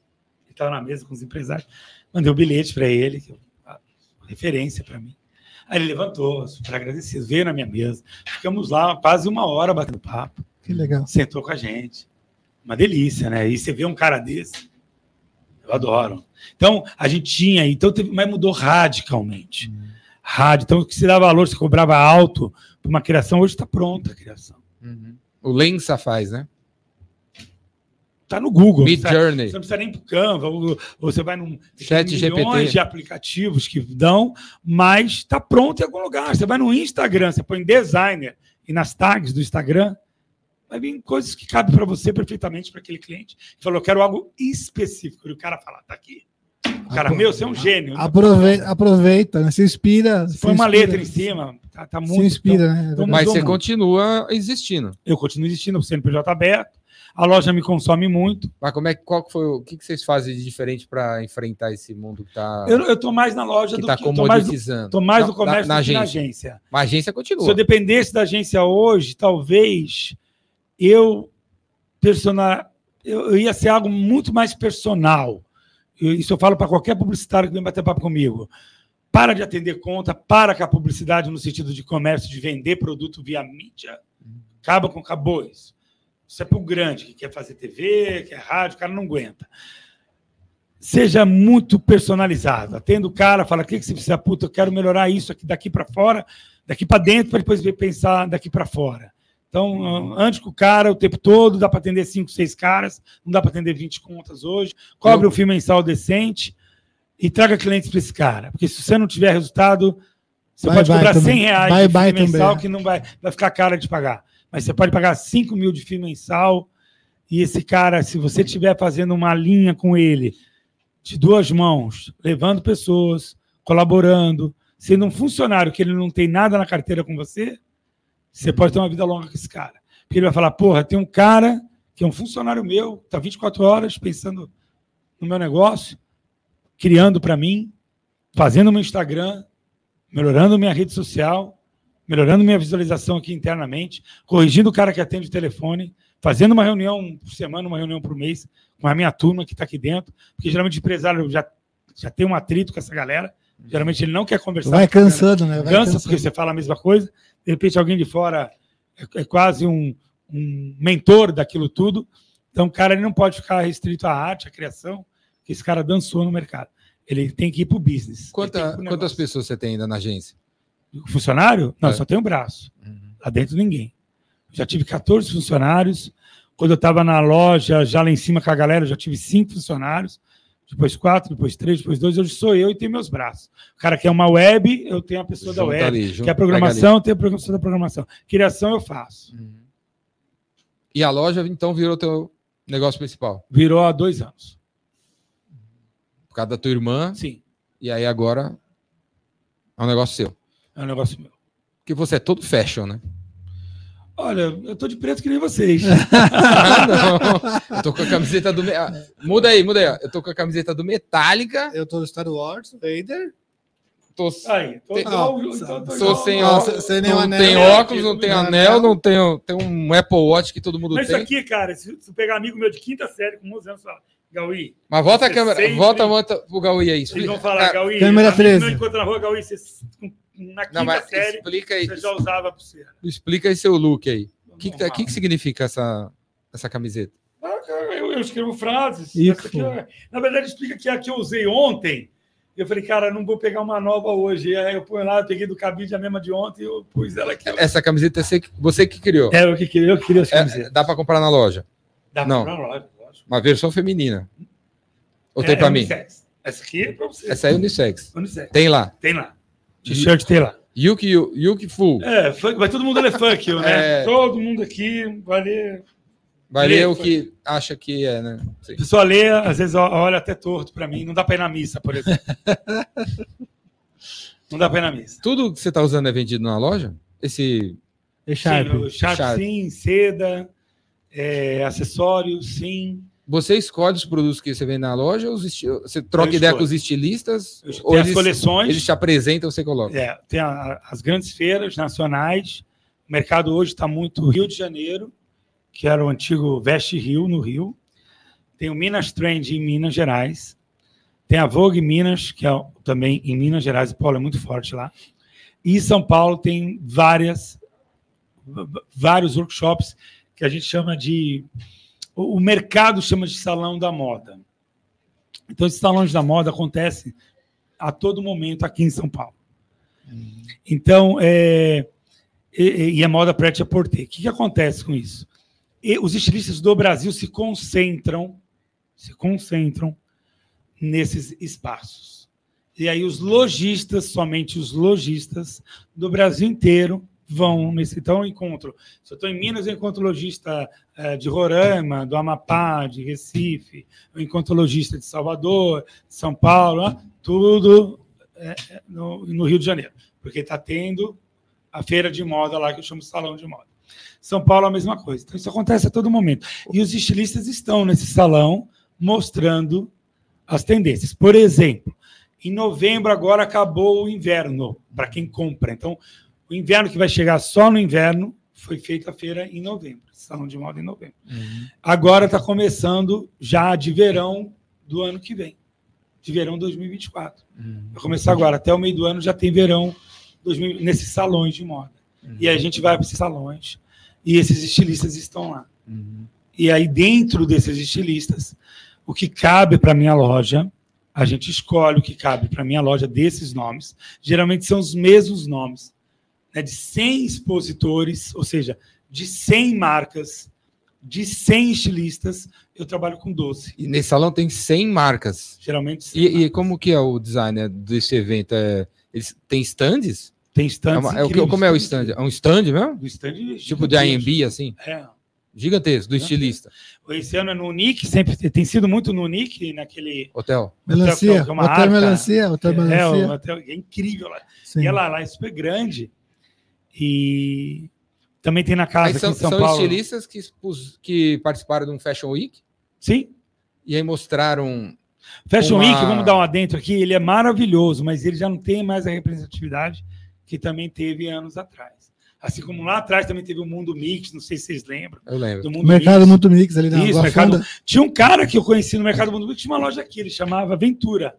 Estava na mesa com os empresários. Mandei um bilhete para ele, que é uma referência para mim. Aí ele levantou, super agradecido, veio na minha mesa. Ficamos lá quase uma hora batendo papo Que legal. sentou com a gente. Uma delícia, né? E você vê um cara desse, eu adoro. Então, a gente tinha, então teve, mas mudou radicalmente. Rádio. Então, o que se dá valor, se cobrava alto para uma criação, hoje está pronta a criação. Uhum. O Lensa faz, né? Está no Google. Mid Você- Journey. Você não precisa nem para o Canva, você vai num. Chat tem GPT. milhões de aplicativos que dão, mas está pronto em algum lugar. Você vai no Instagram, você põe designer e nas tags do Instagram, vai vir coisas que cabem para você perfeitamente, para aquele cliente. Que falou, eu quero algo específico. E o cara fala, tá aqui. O cara, Apro- meu, você é um gênio. Aproveita, aproveita né? se inspira. se Põe uma inspira. letra em cima, tá, tá Se muito. inspira, né? então- Mas você muito. continua existindo. Eu continuo existindo, o CNPJ aberto. A loja me consome muito. Mas como é que qual que foi o que, que vocês fazem de diferente para enfrentar esse mundo que está Eu, eu tô mais na loja que do tá que. eu Tô mais, do- comoditizando? tô mais Não, no comércio na, na do que na agência. agência. Mas a agência Se eu continua. dependesse da agência hoje, talvez eu persona- eu, eu ia ser algo muito mais personal. Eu- Isso eu falo para qualquer publicitário que vem bater papo comigo. Para de atender conta, para com a publicidade no sentido de comércio, de vender produto via mídia. Acaba com acabou isso. Isso é para o grande, que quer fazer TV, quer rádio, o cara não aguenta. Seja muito personalizado. Atenda o cara, fala: o que, que você precisa? Puta, eu quero melhorar isso aqui daqui para fora, daqui para dentro, para depois ver- pensar daqui para fora. Então, antes com o cara o tempo todo, dá para atender cinco, seis caras, não dá para atender 20 contas hoje. Cobre Eu- um fio mensal decente e traga clientes para esse cara. Porque se você não tiver resultado, você pode cobrar também. 100 reais de fio mensal também. que não vai, vai ficar cara de pagar. Mas você pode pagar 5 mil de fio mensal e esse cara, se você estiver fazendo uma linha com ele de duas mãos, levando pessoas, colaborando, sendo um funcionário que ele não tem nada na carteira com você, você pode ter uma vida longa com esse cara. Porque ele vai falar, porra, tem um cara que é um funcionário meu, está 24 horas pensando no meu negócio, criando para mim, fazendo meu Instagram, melhorando minha rede social, melhorando minha visualização aqui internamente, corrigindo o cara que atende o telefone, fazendo uma reunião por semana, uma reunião por mês, com a minha turma que está aqui dentro, porque geralmente o empresário já, já tem um atrito com essa galera, geralmente ele não quer conversar. Vai cansando, né? Vai cansa cansando. porque você fala a mesma coisa. De repente, alguém de fora é, é quase um, um mentor daquilo tudo. Então, o cara ele não pode ficar restrito à arte, à criação, que esse cara dançou no mercado. Ele tem que ir para o business. Quanta- quantas pessoas você tem ainda na agência? Funcionário? Não, É. só tem o braço. Lá dentro, ninguém. Já tive 14 funcionários. Quando eu estava na loja, já lá em cima com a galera, eu já tive cinco funcionários. Depois quatro, depois três, depois dois. Hoje sou eu e tenho meus braços. O cara quer uma web, eu tenho a pessoa da Junta web. ali, junta- Que é a programação, tem a programação da programação. Criação eu faço. Uhum. E a loja, então, virou teu negócio principal? Virou há dois anos. Por causa da tua irmã, Sim, e aí agora é um negócio seu. É um negócio meu. Porque você é todo fashion, né? Olha, eu tô de preto que nem vocês. Ah, não. Eu tô com a camiseta do. Ah, Muda aí, muda aí. ó. Eu tô com a camiseta do Metallica. Eu tô no Star Wars, Vader. Tô, Aí, tô Tem- igual, Não, então tô tô igual. sem, Não, ó- sem- não anel. tem óculos, não aqui, tem não tem anel, não tem, tem um Apple Watch que todo mundo Mas isso tem. aqui, cara, se se pegar amigo meu de quinta série com 11 anos, fala, Gaui, Mas volta a Você câmera, sempre- volta, volta pro Gaúi aí. eles vão falar, Cara, Gaui, câmera amigo 13. meu encontra na rua, Gaui, você, na quinta não, série, explica aí, você já usava pulseira. explica aí seu look aí. O que, que, tá- que, que significa essa, essa camiseta? Ah, Eu, eu escrevo frases. Essa aqui é- na verdade, explica que a que eu usei ontem. Eu falei, cara, não vou pegar uma nova hoje. Aí eu ponho lá, eu peguei do cabide a mesma de ontem e eu pus ela aqui. Essa camiseta é você que, você que criou. É, eu que queria, eu que queria essa É, camiseta. dá pra comprar na loja. Dá pra comprar na loja, lógico. Uma versão feminina. Ou É- tem pra é mim? unissex. Essa aqui é pra você. Essa é unissex. Unissex. Tem lá. Tem lá. T-shirt tem lá. Yuki, Yuki Full. É, funk- vai todo mundo ler funk, né? É. Todo mundo aqui vai ler. Vai ler o que acha que é, né? Sim. A pessoa lê, às vezes olha até torto pra mim. Não dá pra ir na missa, por exemplo. não dá pra ir na missa. Tudo que você tá usando é vendido na loja? Esse. Sharp. Sim, Sharp. sim, seda, é, acessórios, sim. Você escolhe os produtos que você vende na loja ou esti- você troca ideia com os estilistas? Eu- Ou Tem as eles, coleções, eles te apresentam você coloca? é, tem a- as grandes feiras nacionais. O mercado hoje está muito Rio de Janeiro, que era o antigo Veste Rio, no Rio. Tem o Minas Trend em Minas Gerais. Tem a Vogue Minas, que é também em Minas Gerais. O Paulo é muito forte lá. E em São Paulo tem várias, vários workshops que a gente chama de. O mercado chama de salão da moda. Então, esses salões da moda acontecem a todo momento aqui em São Paulo. Então, é, e, e- a moda prete a porter. O que, que acontece com isso? E os estilistas do Brasil se concentram, se concentram nesses espaços. E aí os lojistas, somente os lojistas do Brasil inteiro vão nesse. Então, encontro. Se eu estou em Minas, eu encontro lojista eh, de Roraima, do Amapá, de Recife, eu encontro lojista de Salvador, de São Paulo, ó, tudo eh, eh, no, no Rio de Janeiro, porque está tendo a feira de moda lá, que eu chamo salão de moda. São Paulo, a mesma coisa. Então, isso acontece a todo momento. E os estilistas estão nesse salão mostrando as tendências. Por exemplo, em novembro agora acabou o inverno, para quem compra. Então, inverno que vai chegar só no inverno, foi feita a feira em novembro, salão de moda em novembro. Agora está começando já de verão do ano que vem, de verão 2024. Vai começar agora, até o meio do ano já tem verão 2000 nesses salões de moda. E aí a gente vai para esses salões e esses estilistas estão lá. E aí, dentro desses estilistas, o que cabe para minha loja, a gente escolhe o que cabe para minha loja desses nomes. Geralmente são os mesmos nomes, né, de 100 expositores, ou seja, de 100 marcas, de 100 estilistas, eu trabalho com 12. E nesse salão tem 100 marcas. Geralmente 100 E, e marcas. como que é o design né, desse evento? É, eles têm stands? tem É stands uma- é o como é o stand? É um stand mesmo? Do stand Tipo de. IMB, assim? É. Gigantesco, do É. estilista. Esse ano é no Nick, sempre tem sido muito no Nick, naquele. Hotel. Melancia. que é uma Hotel arca. Melancia. Hotel É, Melancia. o hotel é incrível lá. Sim. E ela lá é super grande. E também tem na casa Aí aqui são, em São são Paulo. estilistas que, que participaram de um Fashion Week Sim. e aí mostraram. Fashion Uma- Week, vamos dar um adentro aqui, ele é maravilhoso, mas ele já não tem mais a representatividade que também teve anos atrás. Assim como lá atrás também teve o Mundo Mix, não sei se vocês lembram. Eu lembro. Do Mundo Mercado Mix. muito mix ali na Isso, mercado-. Tinha um cara que eu conheci no Mercado Mundo Mix, tinha uma loja aqui, ele chamava Ventura.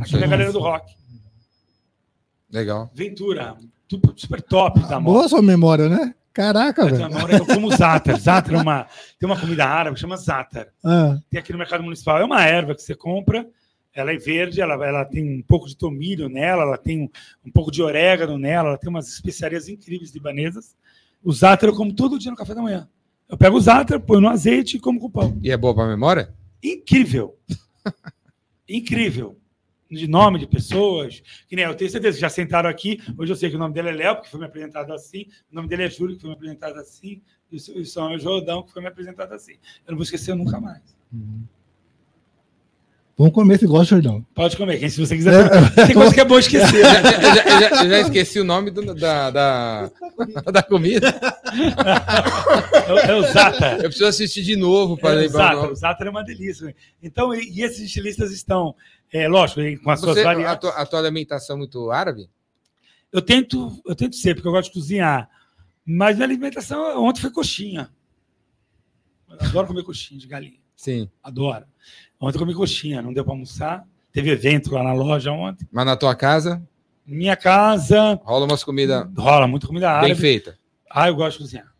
Aqui na galera do rock. Legal. Ventura, super top da moda. Boa sua memória, né? Caraca, velho. eu como Zatar. Zatar é uma, tem uma comida árabe que chama Zatar. Ah, Tem aqui no mercado municipal. É uma erva que você compra, ela é verde, ela, ela tem um pouco de tomilho nela, ela tem um, um pouco de orégano nela, ela tem umas especiarias incríveis libanesas. O Zatar eu como todo dia no café da manhã. Eu pego o Zatar, ponho no azeite e como com pão. E é boa pra memória? Incrível. Incrível. De nome de pessoas. Que nem eu tenho certeza que já sentaram aqui. Hoje eu sei que o nome dele é Léo, porque foi me apresentado assim. O nome dele é Júlio, que foi me apresentado assim. E o nome é Jordão, que foi me apresentado assim. Eu não vou esquecer nunca mais. vamos comer esse gosto, Jordão. Pode comer, quem se você quiser. Tem coisa que é bom esquecer. Eu né? já, eu já- eu já esqueci o nome do- da, da, da comida. É o- é o Zata. Eu preciso assistir de novo para É, lembrar o Zata. O Zata é uma delícia. Então, e, e esses estilistas estão, é, lógico, com as suas Você, a, variantes. tua, a tua alimentação é muito árabe? Eu tento, eu tento ser, porque eu gosto de cozinhar. Mas minha alimentação ontem foi coxinha. Eu adoro comer coxinha de galinha. Sim. Adoro. Ontem eu comi coxinha, não deu para almoçar. Teve evento lá na loja ontem. Mas na tua casa Minha casa rola umas comidas rola muita comida bem árabe. feita, Ah, eu gosto de cozinhar.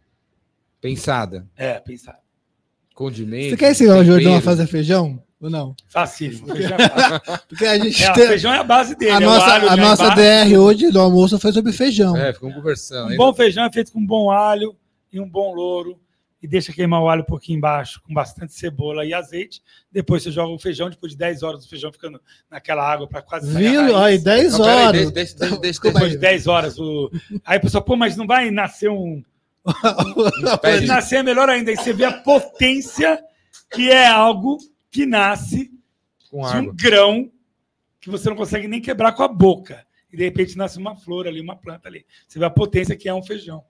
pensada, É, pensar. Você condimento. quer ensinar o Jordão a fazer feijão? Ou não? Facílimo. Feijão é, fácil. Porque a gente É, tem. feijão é a base dele. A é o nossa, alho a já nossa. DR hoje do almoço foi sobre feijão. É, ficamos conversando. Um aí. bom feijão é feito com bom alho e um bom louro. E deixa queimar o alho um pouquinho embaixo, com bastante cebola e azeite. Depois você joga o feijão, depois de 10 horas o feijão ficando naquela água para quase sair a Viu? raiz. Aí, 10 Não, horas. deixa, deixa, deixa, deixa, Depois de 10 horas. O... Aí a pessoa, pô, mas não vai nascer um. Se nascer é melhor ainda. Aí você vê a potência que é algo que nasce com de um água. grão que você não consegue nem quebrar com a boca. E de repente nasce uma flor ali, uma planta ali. Você vê a potência que é um feijão.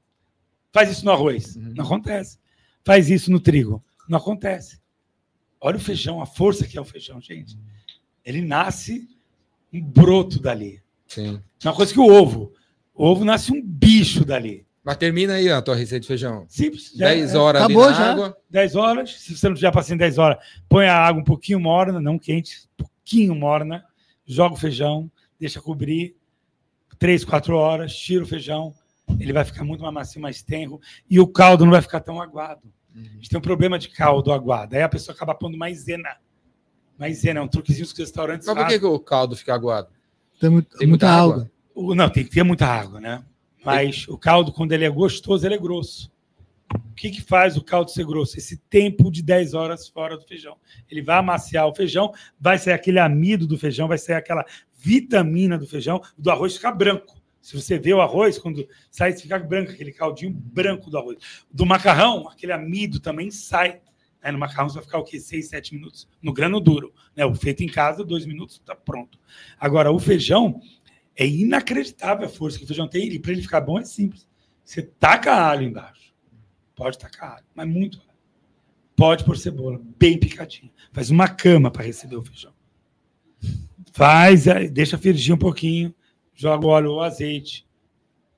Faz isso no arroz. Uhum. Não acontece. Faz isso no trigo. Não acontece. Olha o feijão, a força que é o feijão, gente. Ele nasce um broto dali. Sim. Uma coisa que o ovo. O ovo nasce um bicho dali. Mas termina aí a tua receita de feijão. Simples. Já 10 é. horas Acabou ali na já. água. 10 horas. Se você não tiver em 10 horas, põe a água um pouquinho morna, não quente, um pouquinho morna, joga o feijão, deixa cobrir 3, 4 horas, tira o feijão, ele vai ficar muito mais macio, mais tenro, e o caldo não vai ficar tão aguado. A gente tem um problema de caldo aguado, aí a pessoa acaba pondo maisena. Maisena é um truquezinho que os restaurantes Mas por que, que o caldo fica aguado? Tem, muito- Tem muita, muita água? O- Não, tem que ter muita água, né? Mas o caldo, quando ele é gostoso, ele é grosso. O que, que faz o caldo ser grosso? Esse tempo de 10 horas fora do feijão. Ele vai amaciar o feijão, vai sair aquele amido do feijão, vai sair aquela vitamina do feijão, do arroz ficar branco. Se você vê o arroz, quando sai, fica branco, aquele caldinho branco do arroz. Do macarrão, aquele amido também sai. Aí no macarrão você vai ficar o quê? 6, 7 minutos. No grano duro. Né? O feito em casa, 2 minutos, está pronto. Agora, o feijão, é inacreditável a força que o feijão tem. E para ele ficar bom é simples. Você taca alho embaixo. Pode tacar alho, mas muito alho. Pode pôr cebola, bem picadinha. Faz uma cama para receber o feijão. Faz, aí deixa fergir um pouquinho, joga o óleo ou azeite.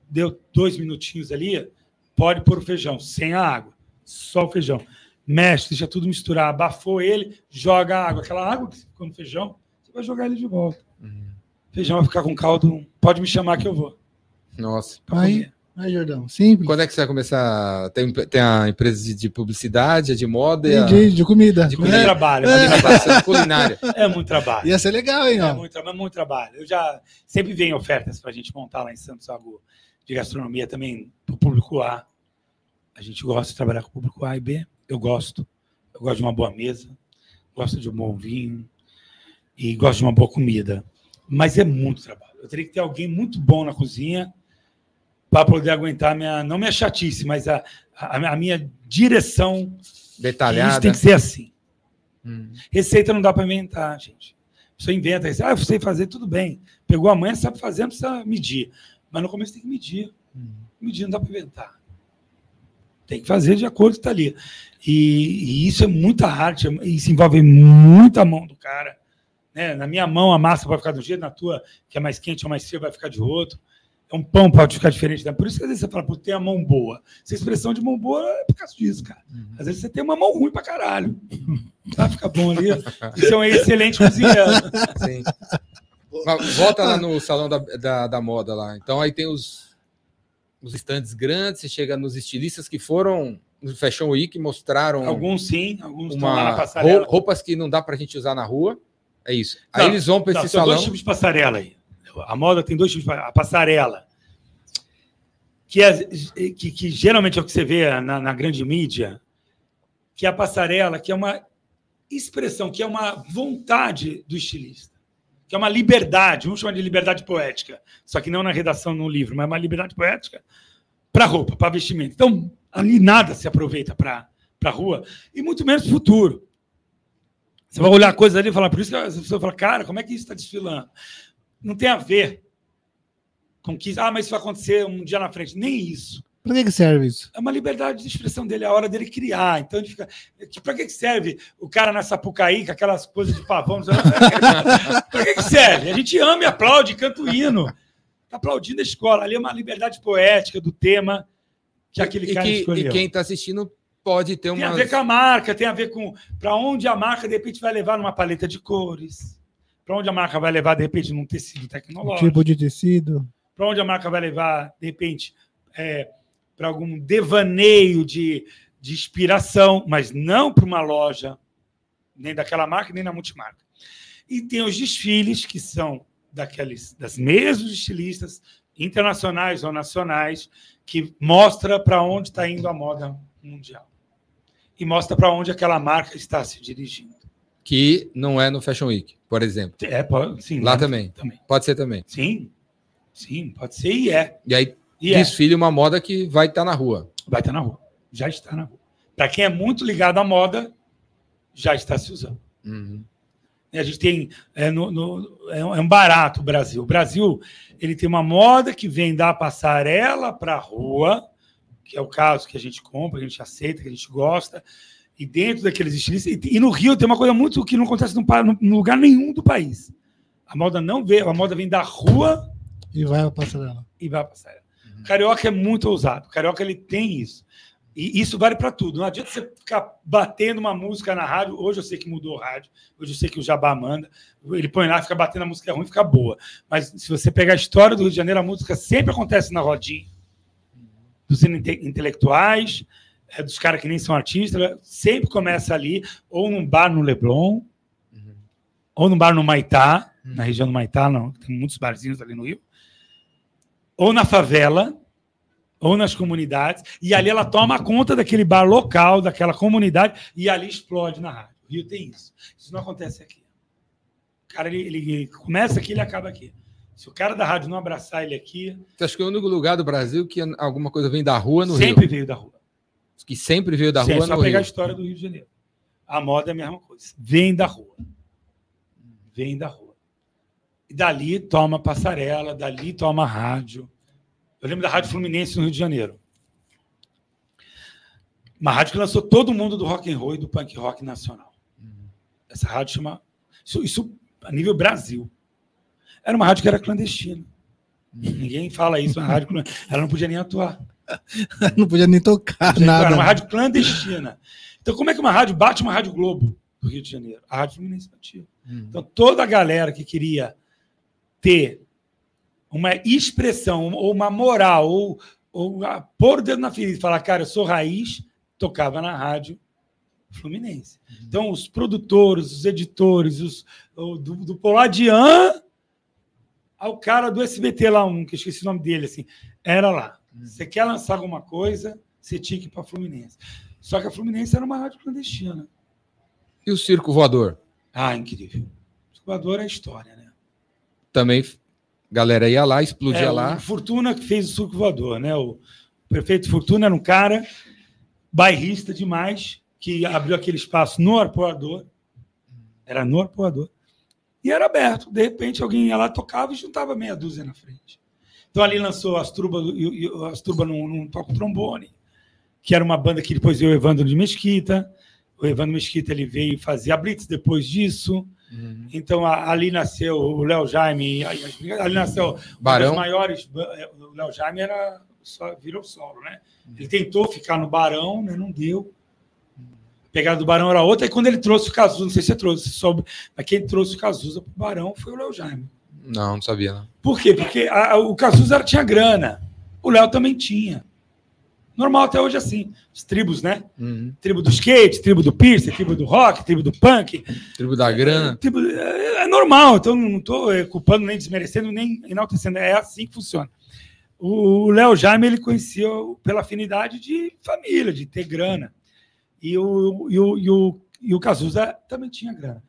Deu dois minutinhos ali, pode pôr o feijão, sem a água, só o feijão. Mexe, deixa tudo misturar, abafou ele, joga a água. Aquela água que ficou no feijão, você vai jogar ele de volta. Uhum. Feijão vai ficar com caldo, pode me chamar que eu vou. Nossa. Aí, aí, Jordão, simples. Quando é que você vai começar? Tem, tem a empresa de, de publicidade, de moda e a De, de comida. De É muito É, trabalho, É. é, alimentação culinária. é muito trabalho. Ia ser legal, hein, É muito, é muito trabalho. Eu já sempre venho ofertas para a gente montar lá em Santos algo de gastronomia também para o público A. A gente gosta de trabalhar com o público A e B. Eu gosto. Eu gosto de uma boa mesa, gosto de um bom vinho e gosto de uma boa comida. Mas é muito trabalho. Eu teria que ter alguém muito bom na cozinha para poder aguentar minha, não minha chatice, mas a, a, a minha direção. Isso Detalhada. tem que ser assim. Hum. Receita não dá para inventar, gente. Você inventa, receita. ah, eu sei fazer, tudo bem. Pegou a manha, sabe fazer, não precisa medir. Mas no começo tem que medir. Medir não dá para inventar. Tem que fazer de acordo com o que está ali. E, e isso é muita arte, isso envolve muita mão do cara. Né? Na minha mão a massa vai ficar de um jeito, na tua, que é mais quente ou mais fria, vai ficar de outro. É um pão pode ficar diferente. Né? Por isso que às vezes você fala, pô, tem a mão boa. Essa expressão de mão boa é por causa disso, cara. Às vezes você tem uma mão ruim pra caralho. Tá, fica bom ali. Isso é um excelente cozinheiro. Sim. Mas Volta lá no salão da, da, da moda lá. Então aí tem os, os estandes grandes, você chega nos estilistas que foram no Fashion Week, mostraram Alguns sim, alguns estão lá na uma, passarela. rou- roupas que não dá pra gente usar na rua. É isso. Aí Não, eles vão para Não, esse são salão. dois tipos de passarela aí. A moda tem dois tipos de passarela. A passarela, que, é, que, que geralmente é o que você vê na, na grande mídia, que é a passarela, que é uma expressão, que é uma vontade do estilista, que é uma liberdade, vamos chamar de liberdade poética, só que não na redação no livro, mas uma liberdade poética para roupa, para vestimento. Então, ali nada se aproveita para a rua, e muito menos futuro. Você vai olhar coisas ali e falar, por isso que as pessoas falam, cara, como é que isso está desfilando? Não tem a ver com que, ah, mas isso vai acontecer um dia na frente. Nem isso. Pra que, que serve isso? É uma liberdade de expressão dele, é a hora dele criar. Então, ele fica. Para que que serve o cara na Sapucaí com aquelas coisas de pavão? Para que que serve? A gente ama e aplaude, canta o hino. Está aplaudindo a escola. Ali é uma liberdade poética do tema que aquele e, cara que, escolheu. e quem está assistindo pode ter Tem uma. a ver com a marca, tem a ver com para onde a marca, de repente, vai levar numa paleta de cores. Para onde a marca vai levar, de repente, num tecido tecnológico. Tipo de tecido. Para onde a marca vai levar, de repente, é, para algum devaneio de, de inspiração, mas não para uma loja, nem daquela marca, nem na multimarca. E tem os desfiles, que são daqueles, das mesmos estilistas, internacionais ou nacionais, que mostra para onde está indo a moda mundial. E mostra para onde aquela marca está se dirigindo. Que não é no Fashion Week, por exemplo. É, pode, sim, Lá né? também. também. Pode ser também. Sim, sim, pode ser e é. E aí E é. desfile uma moda que vai estar na rua. Vai estar na rua. Já está na rua. Para quem é muito ligado à moda, já está se usando. Uhum. A gente tem é, no- no- é um é um barato o Brasil. O Brasil ele tem uma moda que vem da passarela para a rua, que é o caso que a gente compra, que a gente aceita, que a gente gosta, e dentro daqueles estilistas. E, e no Rio tem uma coisa muito que não acontece no, no- lugar nenhum do país. A moda não vem, a moda vem da rua E vai pra passarela. e vai passar. Carioca é muito ousado. Carioca ele tem isso. E isso vale para tudo. Não adianta você ficar batendo uma música na rádio. Hoje eu sei que mudou o rádio. Hoje eu sei que o Jabá manda. Ele põe lá, fica batendo a música ruim, fica boa. Mas se você pegar a história do Rio de Janeiro, a música sempre acontece na rodinha. Dos inte- intelectuais, é, dos caras que nem são artistas, sempre começa ali, ou num bar no Leblon, ou num bar no Maitá, na região do Maitá, não, tem muitos barzinhos ali no Rio ou na favela, ou nas comunidades, e ali ela toma conta daquele bar local, daquela comunidade, e ali explode na rádio. O Rio tem isso. Isso não acontece aqui. O cara, ele, ele começa aqui, ele acaba aqui. Se o cara da rádio não abraçar ele aqui, Então, acho que é o único lugar do Brasil que alguma coisa vem da rua no sempre Rio. veio da rua. Que sempre veio da Sim, rua é só no pegar a história do Rio de Janeiro. A moda é a mesma coisa. Vem da rua. Vem da rua. E dali toma passarela, dali toma rádio. Eu lembro da Rádio Fluminense no Rio de Janeiro. Uma rádio que lançou todo mundo do rock and roll e do punk rock nacional. Essa rádio chama. Isso, isso a nível Brasil. Era uma rádio que era clandestina. Ninguém fala isso, uma rádio. Ela não podia nem atuar. Não podia nem tocar Gente, nada. Era uma rádio clandestina. Então, como é que uma rádio bate uma Rádio Globo do Rio de Janeiro? A Rádio Fluminense batia. Hum. Então, toda a galera que queria ter uma expressão, ou uma moral, ou, ou a, pôr o dedo na ferida e falar, cara, eu sou raiz, tocava na rádio Fluminense. Então, os produtores, os editores, os, o, do, do Poladian ao cara do SBT lá, um que eu esqueci o nome dele, assim, era lá. Você quer lançar alguma coisa, você tinha que ir para Fluminense. Só que a Fluminense era uma rádio clandestina. E o circo voador? Ah, incrível. O Equador é história, né? Também, galera ia lá, explodia É, lá. Fortuna que fez o suco voador, né? O prefeito Fortuna era um cara bairrista demais, que abriu aquele espaço no arpoador. Era no arpoador. E era aberto. De repente, alguém ia lá, tocava e juntava meia dúzia na frente. Então, ali lançou Astruba, Astruba num, num toca o trombone, que era uma banda que depois veio o Evandro de Mesquita. O Evandro Mesquita ele veio fazer a Blitz depois disso. Uhum. Então, ali nasceu o Léo Jaime, ali nasceu Barão. uma das maiores. O Léo Jaime era só, virou solo, né? Ele tentou ficar no Barão, né? não deu. Pegada do Barão era outra, e quando ele trouxe o Cazuza, não sei se você trouxe, soube, mas quem trouxe o Cazuza para o Barão foi o Léo Jaime. Não, não sabia, não. Por quê? Porque a- a- o Cazuza tinha grana, o Léo também tinha. Normal até hoje assim. Os tribos, né? Uhum. Tribo do skate, tribo do piercing, tribo do rock, tribo do punk, Tribo da grana. Tipo, é, é normal, então não estou culpando, nem desmerecendo, nem enaltecendo. É assim que funciona. O Léo Jaime ele conhecia pela afinidade de família, de ter grana. E o, e o, e o, e o Cazuza também tinha grana.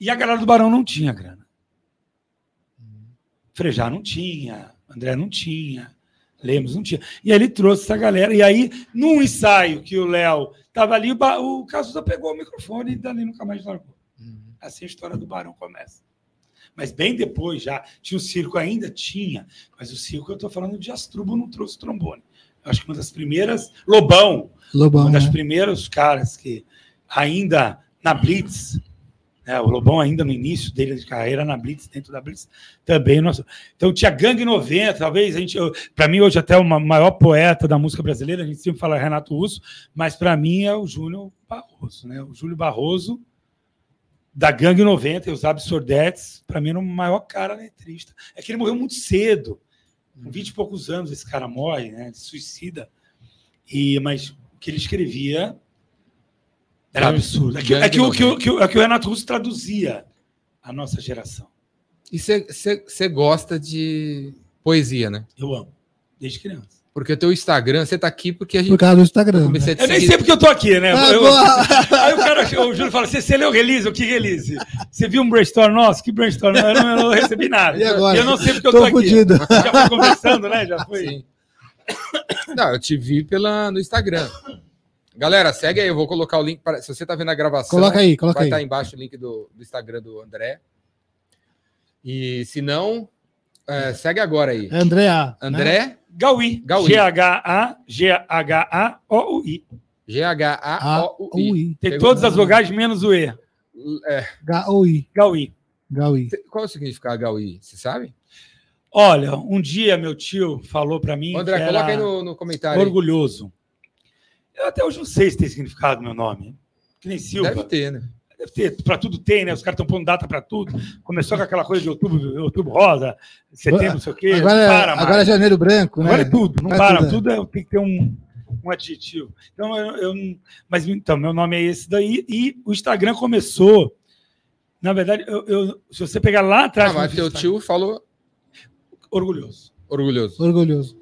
E a galera do Barão não tinha grana. Frejá não tinha, André não tinha, Lemos não tinha. E aí ele trouxe essa galera. E aí, num ensaio que o Léo estava ali, o, o Cazuza pegou o microfone e dali nunca mais largou. Assim a história do Barão começa. Mas bem depois já. Tinha o circo ainda? Tinha. Mas o circo, eu estou falando de Astrubo, não trouxe trombone. Eu acho que uma das primeiras. Lobão, Lobão, uma das né? primeiros caras que ainda na Blitz, né, o Lobão ainda no início dele de carreira na Blitz, dentro da Blitz, também. Nossa, então tinha Gangue 90, talvez a gente, para mim hoje até o ma- maior poeta da música brasileira, a gente sempre fala Renato Russo, mas para mim é o Júnior Barroso, né? O Júlio Barroso da Gangue 90 e os Absurdetes, para mim era o maior cara letrista. É que ele morreu muito cedo. Com 20 e poucos anos esse cara morre, né? Suicida. E, mas o que ele escrevia era Gangue- absurdo. É que, é que o, que, o, 90. que, o, é que o Renato Russo traduzia a nossa geração. E você gosta de poesia, né? Eu amo, desde criança. Porque o teu Instagram, você tá aqui porque a gente Por causa do Instagram. né? Eu nem sei porque eu tô aqui, né? Ah, Eu- aí o cara, o Júlio fala: você, leu o release? O que release? Você viu um brainstorm nosso? Que brainstorm? Eu não, eu não recebi nada. E agora? eu não sei porque eu Tô tô, aqui. Já foi conversando, né? Já foi. Sim. Não, eu te vi pela, no Instagram. Galera, segue aí, eu vou colocar o link. Para, se você tá vendo a gravação, Coloca aí, coloca vai aí. estar embaixo o link do, do Instagram do André. E se não, é, segue agora aí. André A. né? André, Gaui. Gaui. G-H-A-G-H-A-O-U-I. G-H-A-O-U-I. Tem todas as vogais menos o E. É, G-O-I. Gaui. Gaui. qual o significado Gaui? Você sabe? Olha, um dia meu tio falou para mim. André, que era coloca aí no, no comentário. aí. Orgulhoso. Eu até hoje não sei se tem significado meu nome. Que nem Silva. Deve ter, né? Deve ter, para tudo tem, né? Os caras estão pondo data para tudo. Começou com aquela coisa de outubro, outubro rosa, setembro, não sei o quê. Agora, é- para mais. agora é janeiro branco, né? Agora é tudo, não Vai para, tudo, tudo, é. é- tem que ter um, um adjetivo. Então, eu, eu não- mas então, meu nome é esse daí, e o Instagram começou. Na verdade, eu, eu- se você pegar lá atrás, Ah, mas teu Instagram, tio falou orgulhoso. orgulhoso. Orgulhoso.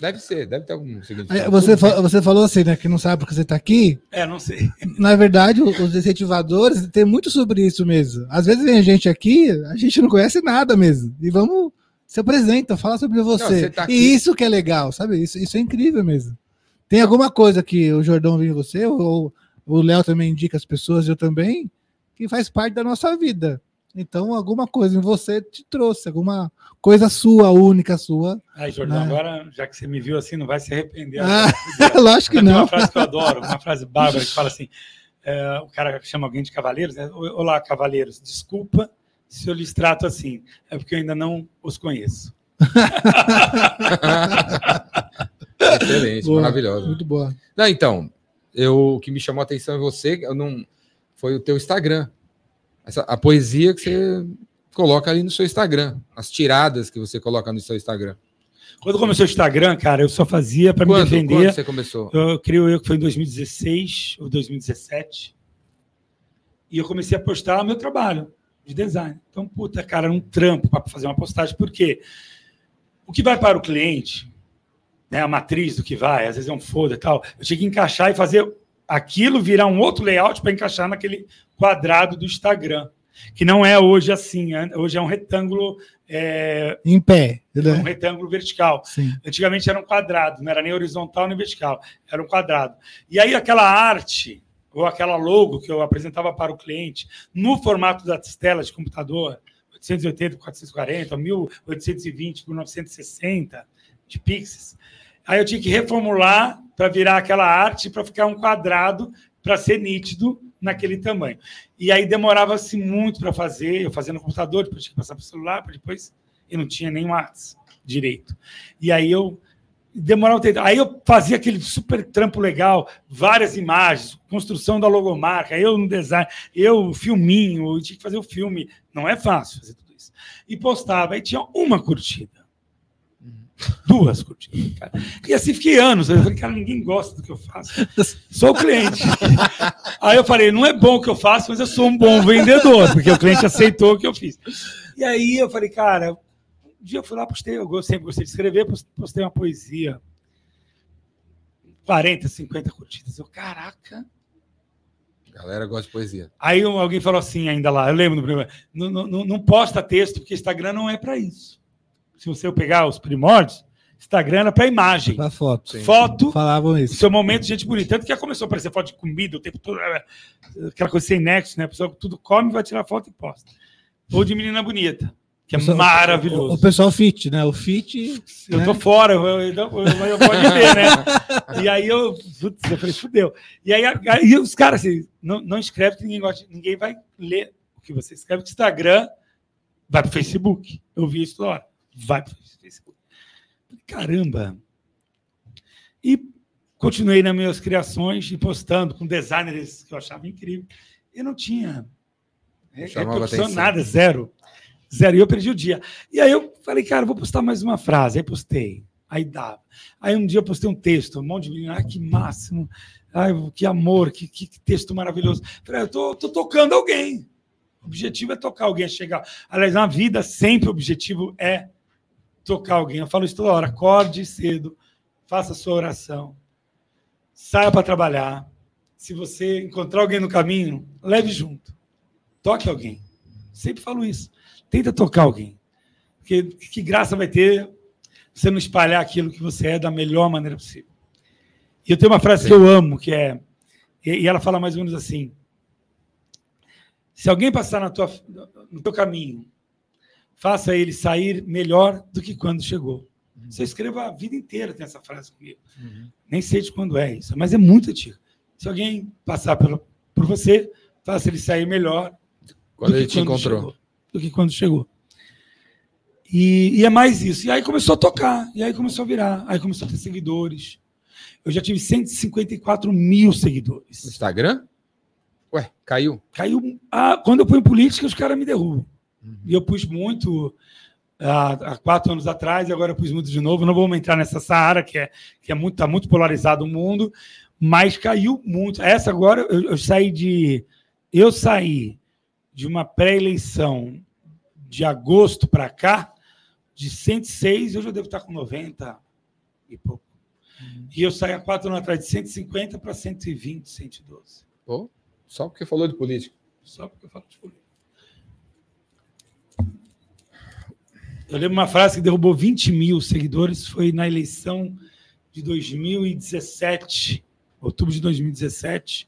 Deve ser, deve ter algum significado. Você, fa- você falou assim, né? Que não sabe porque você tá aqui. É, não sei. Na verdade, os incentivadores tem muito sobre isso mesmo. Às vezes vem gente aqui, a gente não conhece nada mesmo. E vamos se apresenta, fala sobre você. você tá E isso que é legal, sabe? Isso, isso é incrível mesmo. Tem alguma coisa que o Jordão viu em você, ou o Léo também indica as pessoas, eu também, que faz parte da nossa vida. Então, alguma coisa em você te trouxe, alguma coisa sua, única sua. Aí, Jordão, Não. agora, já que você me viu assim, não vai se arrepender. Ah, lógico que Tem uma não. frase que eu adoro, uma frase bárbara que fala assim: é, o cara chama alguém de cavaleiros, né? Olá, cavaleiros, desculpa se eu lhes trato assim, é porque eu ainda não os conheço. Excelente, Boa, maravilhosa. Muito boa. Não, então, eu, o que me chamou a atenção em você eu não, foi o teu Instagram. Essa, a poesia que você coloca ali no seu Instagram. As tiradas que você coloca no seu Instagram. Quando começou o Instagram, cara, eu só fazia para me defender. quando você começou? Eu creio eu que foi em 2016 ou 2017. E eu comecei a postar meu trabalho de design. Então, puta, cara, era um trampo para fazer uma postagem. Por quê? O que vai para o cliente, né, a matriz do que vai, às vezes é um foda e tal, eu tinha que encaixar e fazer aquilo virar um outro layout para encaixar naquele quadrado do Instagram. Que não é hoje assim. né? Hoje é um retângulo, é, Em pé. um Né? retângulo vertical. Sim. Antigamente era um quadrado, não era nem horizontal nem vertical, era um quadrado. E aí aquela arte, ou aquela logo que eu apresentava para o cliente, no formato das telas de computador, 880 por 440, 1820 por 960 de pixels, aí eu tinha que reformular para virar aquela arte, para ficar um quadrado, para ser nítido naquele tamanho. E aí demorava-se muito para fazer, eu fazia no computador, depois tinha que passar para o celular, para depois eu não tinha nem WhatsApp direito. E aí eu demorava tempo. Aí eu fazia aquele super trampo legal, várias imagens, construção da logomarca, eu no design, eu filminho, eu tinha que fazer o filme. Não é fácil fazer tudo isso. E postava, aí tinha uma curtida. Duas curtidas. Cara. E assim fiquei anos. Eu falei, cara, ninguém gosta do que eu faço. Sou o cliente. Aí eu falei, não é bom o que eu faço, mas eu sou um bom vendedor, porque o cliente aceitou o que eu fiz. E aí eu falei, cara, um dia eu fui lá, postei, eu sempre gostei de escrever, pos- postei uma poesia. 40, 50 curtidas. Eu, caraca. Galera gosta de poesia. Aí um- alguém falou assim ainda lá, eu lembro no primeiro, não, não, não- não posta texto, porque Instagram não é para isso. Se você pegar os primórdios, Instagram era para imagem. Pra foto. Sim. Foto, Falavam o isso. seu momento de gente bonita. Tanto que já começou a aparecer foto de comida o tempo todo, aquela coisa sem nexo, né? A pessoa tudo come, vai tirar foto e posta. Ou de menina bonita, que é O pessoal- maravilhoso. O, o pessoal fit, né? O fit. Eu né? tô fora, eu, eu, eu, eu, eu pode ver, né? E aí eu, putz, eu falei, fudeu. E aí, aí os caras assim, não, não escreve que ninguém gosta, ninguém vai ler o que você escreve, o Instagram vai pro Facebook. Eu vi isso toda hora. Vai pro Facebook. Caramba. E continuei nas minhas criações e postando com designers que eu achava incrível. E não tinha re- Chamava repercussão, nada, zero. Zero. E eu perdi o dia. E aí eu falei, cara, vou postar mais uma frase. Aí postei. Aí dava. Aí um dia eu postei um texto, um monte de menino, ah, que máximo, ai, que amor, que, que, que texto maravilhoso. Falei, "Ah, eu tô, tô tocando alguém. O objetivo é tocar alguém, é chegar. Aliás, na vida, sempre o objetivo é tocar alguém. Eu falo isso toda hora. Acorde cedo, faça sua oração, saia para trabalhar. Se você encontrar alguém no caminho, leve junto. Toque alguém. Sempre falo isso. Tenta tocar alguém. Porque que graça vai ter você não espalhar aquilo que você é da melhor maneira possível. E eu tenho uma frase que eu amo, que é. E ela fala mais ou menos assim: Se alguém passar na tua, no teu caminho, faça ele sair melhor do que quando chegou. Você escreva a vida inteira, tem essa frase comigo. Nem sei de quando é isso, mas é muito antiga. Se alguém passar pelo, por você, faça ele sair melhor Quando do ele te encontrou. chegou, do que quando chegou. E, e é mais isso. E aí começou a tocar, e aí começou a virar, aí começou a ter seguidores. Eu já tive 154 mil seguidores. Instagram? Ué, caiu. Caiu. Ah, quando eu ponho política, os caras me derrubam. E eu pus muito há, quatro anos atrás, e agora eu pus muito de novo. Não vamos entrar nessa Saara, que é, que é muito, tá muito polarizado o mundo, mas caiu muito. Essa agora, eu, eu saí de. Eu saí de uma pré-eleição de agosto para cá, de 106, eu já devo estar com 90 e pouco. E eu saí há quatro anos atrás de 150 para 120, 112. Pô, só porque falou de política. Só porque eu falo de política. Eu lembro uma frase que derrubou 20 mil seguidores, foi na eleição de 2017, outubro de 2017.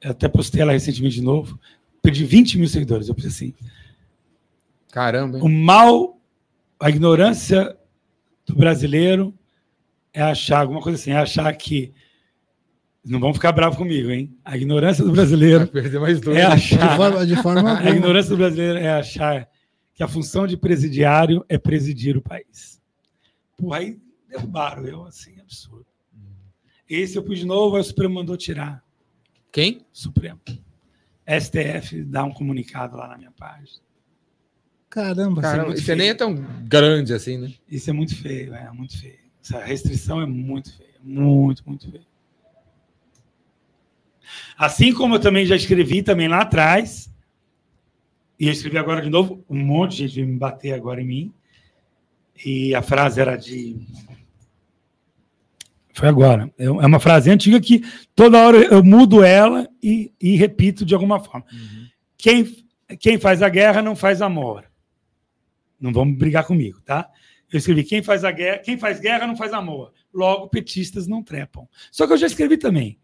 Eu até postei ela recentemente de novo. Perdi 20 mil seguidores. Eu pensei assim: Caramba, o hein? mal, a ignorância do brasileiro é achar, alguma coisa assim, é achar que. Não vão ficar bravos comigo, hein? A ignorância do Vai brasileiro perder mais dois. é De achar. forma, de forma A ignorância do brasileiro é achar que a função de presidiário é presidir o país. Porra, aí derrubaram eu, assim, absurdo. Esse eu pus de novo, aí o Supremo mandou tirar. Quem? Supremo. STF dá um comunicado lá na minha página. Caramba, Caramba, muito você nem é feio. tão grande assim, né? Isso é muito feio, é muito feio. Essa restrição é muito feia, muito, muito feio. Assim como eu também já escrevi também lá atrás, e eu escrevi agora de novo, um monte de gente veio me bater agora em mim, e a frase era de... Foi agora. É uma frase antiga que toda hora eu mudo ela e, e repito de alguma forma. Quem, quem faz a guerra não faz amor. Não vamos brigar comigo, tá? Eu escrevi: quem faz a guerra, quem faz guerra não faz amor. Logo, petistas não trepam. Só que eu já escrevi também.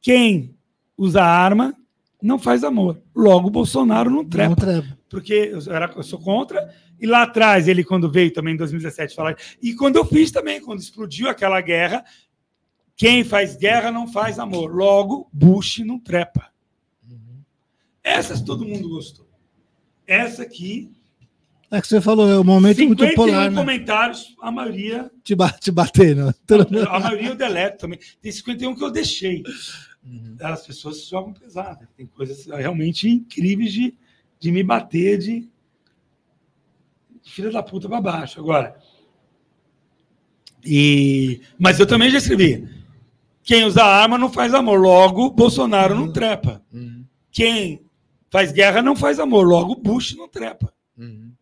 Quem usa arma não faz amor. Logo, Bolsonaro não trepa. Não trepa. Porque eu, era, eu sou contra. E lá atrás, ele, quando veio também em 2017 falar. E quando eu fiz também, quando explodiu aquela guerra, quem faz guerra não faz amor. Logo, Bush não trepa. Essas todo mundo gostou. Essa aqui, É que você falou, é um momento muito 51 polar, né? comentários, a maioria, Te, ba te bater? Todo mundo- a maioria eu deleto também. Tem 51 que eu deixei. As pessoas jogam pesado. Tem coisas realmente incríveis de, de me bater de, de filha da puta pra baixo. Agora. E, mas eu também já escrevi. Quem usa arma não faz amor. Logo, Bolsonaro não trepa. Uhum. Quem faz guerra não faz amor. Logo, Bush não trepa. Uhum.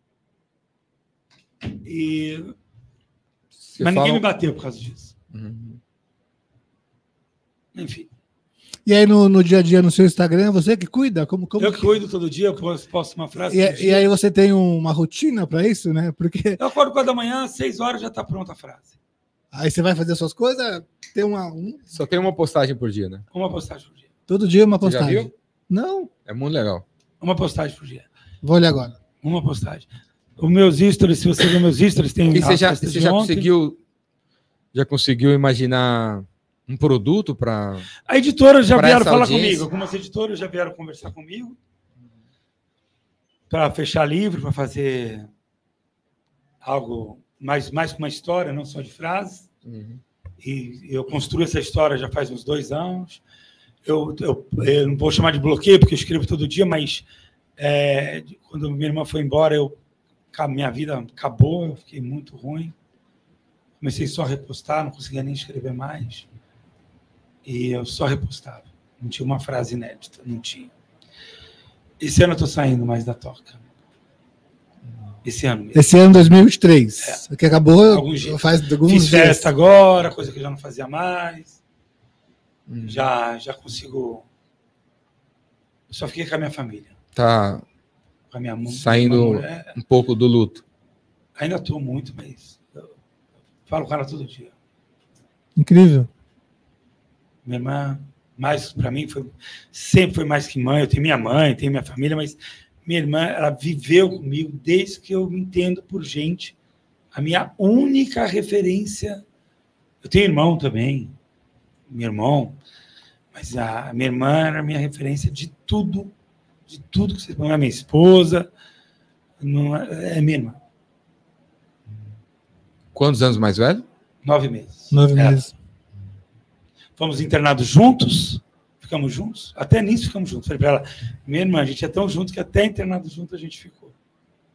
E, mas fala- ninguém me bateu por causa disso. Uhum. Enfim. E aí no, no dia a dia no seu Instagram, é você que cuida? Como, como eu que- cuido todo dia, eu posto posto uma frase. E, e aí você tem uma rotina para isso, né? Porque Eu acordo quatro da manhã, às seis horas já está pronta a frase. aí você vai fazer suas coisas, tem uma um- Só tem uma postagem por dia, né? Uma postagem por dia. todo dia uma Você já postagem. viu? Não, É muito legal. Uma postagem por dia. vou olhar agora. Uma postagem. Os meus stories, se você ver meus stories, tem E você já, você já ontem. conseguiu já conseguiu imaginar um produto para A editora já vieram falar audiência? comigo. Algumas editoras já vieram conversar comigo para fechar livro, para fazer algo mais, mais com uma história, não só de frases. E eu construo essa história já faz uns dois anos. Eu, eu, eu não vou chamar de bloqueio, porque eu escrevo todo dia, mas é, quando minha irmã foi embora, eu, minha vida acabou, eu fiquei muito ruim. Comecei só a repostar, não conseguia nem escrever mais. E eu só repostava. Não tinha uma frase inédita, não tinha. Esse ano eu estou saindo mais da toca. Esse ano mesmo. Esse ano 2023, que acabou Alguns dias. faz alguns Fiz dias. festa agora, coisa que eu já não fazia mais. Uhum. Já, já consigo. Eu só fiquei com a minha família, tá com a minha mãe. Saindo- mulher. um pouco do luto. Ainda estou muito, mas eu falo com ela todo dia. Incrível. Minha irmã, mais para mim, foi, sempre foi mais que mãe. Eu tenho minha mãe, tenho minha família, mas minha irmã, ela viveu comigo desde que eu me entendo por gente. A minha única referência. Eu tenho irmão também, meu irmão, mas a minha irmã era a minha referência de tudo, de tudo que vocês. Não é minha esposa, não é, é minha irmã. Quantos anos mais velho? Nove meses. Nove Ela. meses. Fomos internados juntos, ficamos juntos, até nisso ficamos juntos. Falei para ela, minha irmã, a gente é tão junto que até internado junto a gente ficou.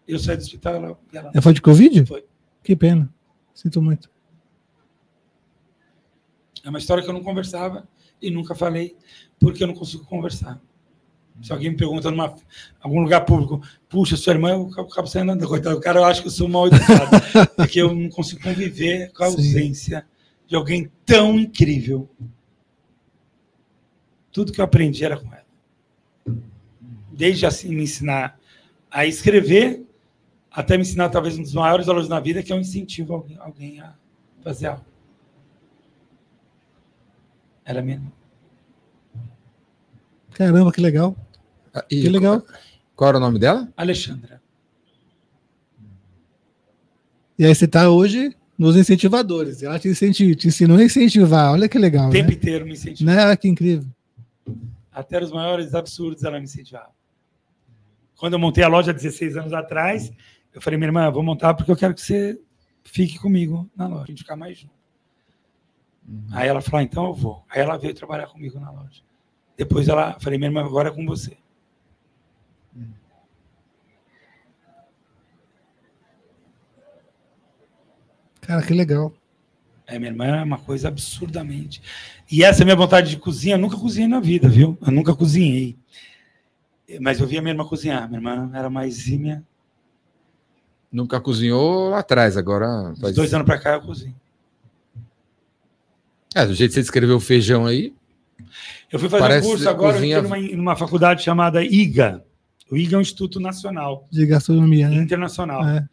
Eu saí do hospital ela, e ela É, Foi de Covid? Foi. Que pena. Sinto muito. É uma história que eu não conversava e nunca falei, porque eu não consigo conversar. Se alguém me pergunta numa algum lugar público, puxa, sua irmã, eu acabo saindo andando. Coitado, o cara acha que eu sou mal educado, porque eu não consigo conviver com a Sim. ausência de alguém tão incrível. Tudo que eu aprendi era com ela. Desde assim me ensinar a escrever, até me ensinar talvez um dos maiores valores na vida, que é o incentivo a alguém, alguém a fazer algo. Ela é minha. Caramba, que legal. Ah, e Que legal. Qual era o nome dela? Alexandra. E aí você tá hoje nos incentivadores. Ela te, incenti te ensinou a incentivar. Olha que legal, O tempo né? inteiro me incentivava. né? Olha que incrível. Até os maiores absurdos ela me incentivava. Quando eu montei a loja há 16 anos atrás, eu falei, minha irmã, eu vou montar porque eu quero que você fique comigo na loja, a gente ficar mais junto. Uhum. Aí ela falou, ah, então eu vou. Aí ela veio trabalhar comigo na loja. Depois ela, falei, minha irmã, agora é com você. Cara, que legal. É, minha irmã é uma coisa absurdamente. E essa é a minha vontade de cozinha. Eu nunca cozinhei na vida, viu? Eu nunca cozinhei. Mas eu via minha irmã cozinhar. Minha irmã era mais exímia. Nunca cozinhou lá atrás, agora. Faz- dois anos pra cá eu cozinho. É, do jeito que você descreveu o feijão aí. Eu fui fazer um curso agora cozinha- numa, numa faculdade chamada IGA. O IGA é um Instituto Nacional, De gastronomia, né? Internacional. É.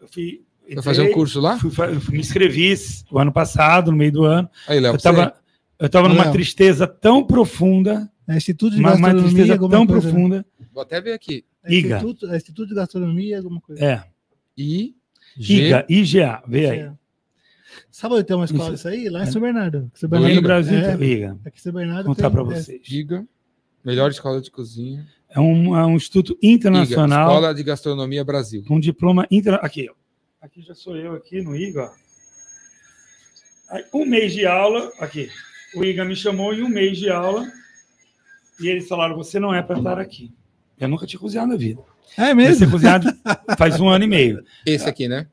Eu fui, Vai fazer um entrei, curso lá? fui me inscrevi o ano passado, no meio do ano. Aí, Léo, Eu estava eu tava numa Léo. tristeza tão profunda, É Instituto de uma, uma Gastronomia, tristeza tão coisa. né? profunda. Vou até ver aqui. É Iga. Instituto, é Instituto de Gastronomia, alguma coisa. É, I, G, IGA, IGA, vê aí. É. Sabe onde tem uma escola disso aí? Lá em São Bernardo. São Iga. no Brasil, É, IGA. aqui em São Bernardo Vou contar para é, vocês. Giga, melhor escola de cozinha. É um, é um instituto internacional Escola de Gastronomia Brasil. com diploma internacional. Aqui, ó. Aqui já sou eu aqui no IGA. Aí, Um mês de aula, aqui. O IGA me chamou em um mês de aula e eles falaram: você não é para estar aqui. Eu nunca tinha cozinhado na vida. É mesmo? a cozinhar faz um ano e meio. Esse aqui, né?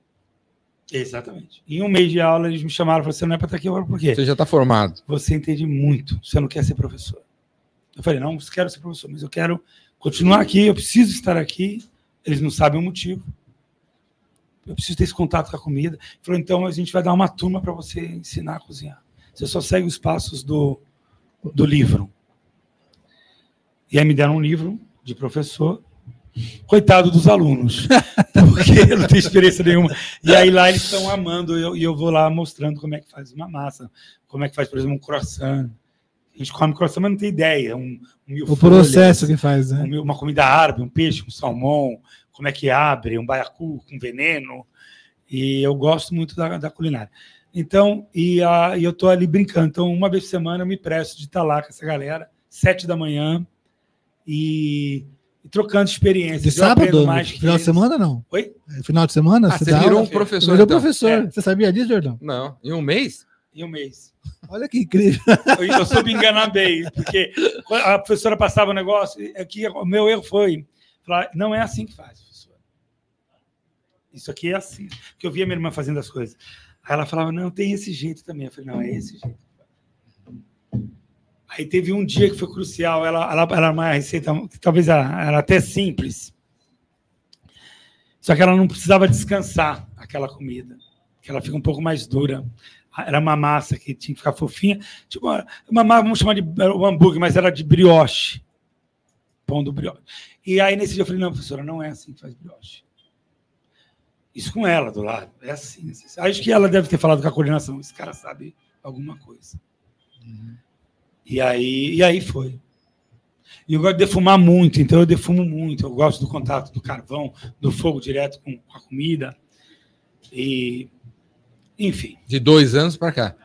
Exatamente. Em um mês de aula, eles me chamaram e falaram: você não é para estar aqui agora, por quê? Você já está formado. Você entende muito, você não quer ser professor. Eu falei: não, eu quero ser professor, mas eu quero continuar aqui, eu preciso estar aqui. Eles não sabem o motivo. Eu preciso ter esse contato com a comida. Ele falou: então a gente vai dar uma turma para você ensinar a cozinhar. Você só segue os passos do, do livro. E aí me deram um livro de professor. Coitado dos alunos, porque não tem experiência nenhuma. E aí lá eles estão amando, e eu, eu vou lá mostrando como é que faz uma massa, como é que faz, por exemplo, um croissant. A gente come croissant, mas não tem ideia. Um, um O folhas, processo que faz, né? um uma comida árabe, um peixe, um salmão, como é que abre, um baiacu com veneno. E eu gosto muito da, da culinária. Então, e, a, e eu tô ali brincando. Então, uma vez por semana eu me presto de estar lá com essa galera, sete da manhã, e, e trocando experiências. De Eu sábado? mais que Final de semana, não? Oi? É Final de semana? Ah, você dá virou aula? um professor. Virou então. professor. É. Você sabia disso, Jordão? Não, em um mês? Em um mês. Olha que incrível. Eu, eu soube enganar bem, porque a professora passava o negócio, aqui o meu erro foi falar, não é assim que faz. Isso aqui é assim. Porque eu via minha irmã fazendo as coisas. Aí ela falava, não, tem esse jeito também. Eu falei, não, é esse jeito. Aí teve um dia que foi crucial. Ela, ela, ela uma receita, talvez era, era até simples. Só que ela não precisava descansar aquela comida, que ela fica um pouco mais dura. Era uma massa que tinha que ficar fofinha. Tipo, uma, vamos chamar de um hambúrguer, mas era de brioche. Pão do brioche. E aí, nesse dia, eu falei: não, professora, não é assim que faz brioche. Isso com ela do lado. É assim. assim. Acho que ela deve ter falado com a coordenação. Esse cara sabe alguma coisa. E, aí, e aí foi. E eu gosto de defumar muito, então eu defumo muito. Eu gosto do contato do carvão, do fogo direto com, a comida. E, enfim. De dois anos para cá.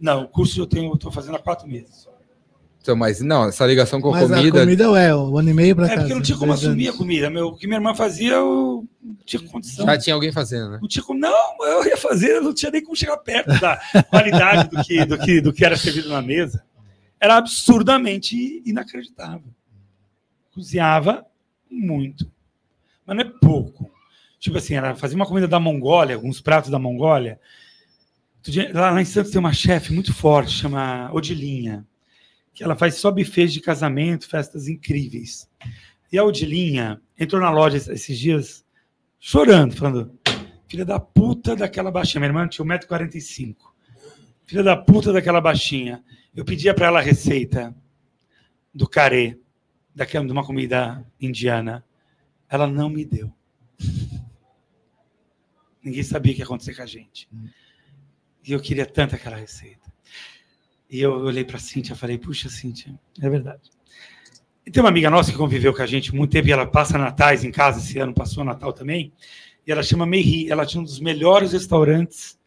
Não, o curso eu tenho, estou fazendo há quatro meses. Então, mas não, essa ligação com a Mas comida. a comida, ué, um ano e meio pra É casa. porque não tinha como assumir a anos. comida. Meu, o que minha irmã fazia, eu não tinha condição. Já tinha alguém fazendo, né? Não tinha como, não, eu ia fazer, eu não tinha nem como chegar perto da qualidade do que, do que, do que era servido na mesa. Era absurdamente inacreditável. Cozinhava muito, mas não é pouco. Tipo assim, ela fazia uma comida da Mongólia, alguns pratos da Mongólia. Lá em Santos tem uma chefe muito forte, chama Odilinha, que ela faz só bufês de casamento, festas incríveis. E a Odilinha entrou na loja esses dias chorando, falando: Filha da puta daquela baixinha. Minha irmã tinha 1,45m. Filha da puta daquela baixinha. Eu pedia para ela a receita do carê, daquela, de uma comida indiana. Ela não me deu. Ninguém sabia o que ia acontecer com a gente. E eu queria tanto aquela receita. E eu olhei para a Cíntia e falei: Puxa, Cíntia, é verdade. E tem uma amiga nossa que conviveu com a gente muito tempo e ela passa natais em casa, esse ano passou Natal também. E ela chama Meiri. Ela tinha um dos melhores restaurantes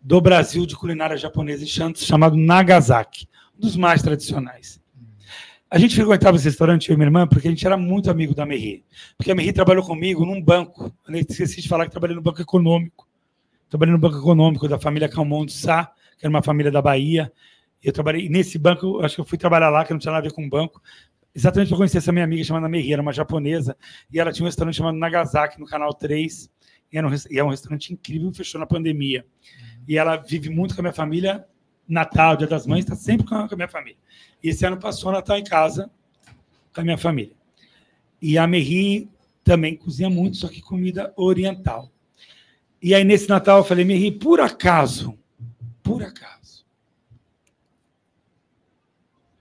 do Brasil de culinária japonesa em Santos, chamado Nagasaki, um dos mais tradicionais. A gente frequentava esse restaurante, eu e minha irmã, porque a gente era muito amigo da Meiri. Porque a Meiri trabalhou comigo num banco. Eu esqueci de falar que trabalhei no banco econômico. trabalhei no Banco Econômico da família Calmon de Sá, que era uma família da Bahia. Eu trabalhei nesse banco, acho que eu fui trabalhar lá, que não tinha nada a ver com banco, exatamente para conhecer essa minha amiga chamada Meiri, era uma japonesa, e ela tinha um restaurante chamado Nagasaki, no Canal 3, e era um, e é um restaurante incrível, fechou na pandemia. E ela vive muito com a minha família, Natal, Dia das Mães, está sempre com a minha família. E esse ano passou Natal em casa com a minha família. E a Meiri também cozinha muito, só que comida oriental. E aí, nesse Natal, eu falei, Meiri, por acaso, por acaso,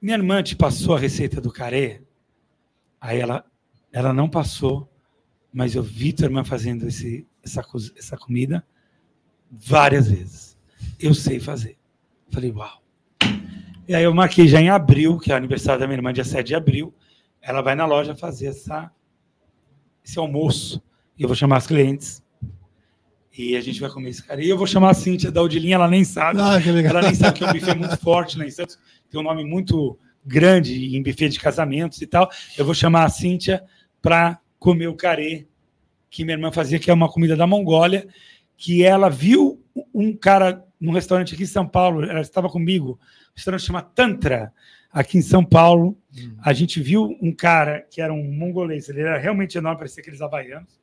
minha irmã te passou a receita do carê? Aí ela, ela não passou, mas eu vi tua irmã fazendo esse, essa, essa comida várias vezes. Eu sei fazer. Falei, uau. E aí eu marquei já em abril, que é o aniversário da minha irmã, dia 7 de abril. Ela vai na loja fazer essa, esse almoço. E eu vou chamar as clientes. E a gente vai comer esse cara. E eu vou chamar a Cíntia da Odilinha, ela nem sabe. Ah, ela nem sabe que é um buffet muito forte lá em Santos tem um nome muito grande em buffet de casamentos e tal. Eu vou chamar a Cíntia para comer o carê que minha irmã fazia, que é uma comida da Mongólia, que ela viu um cara num restaurante aqui em São Paulo, ela estava comigo, um restaurante chama Tantra, aqui em São Paulo. Hum. A gente viu um cara que era um mongolês, ele era realmente enorme, parecia aqueles havaianos.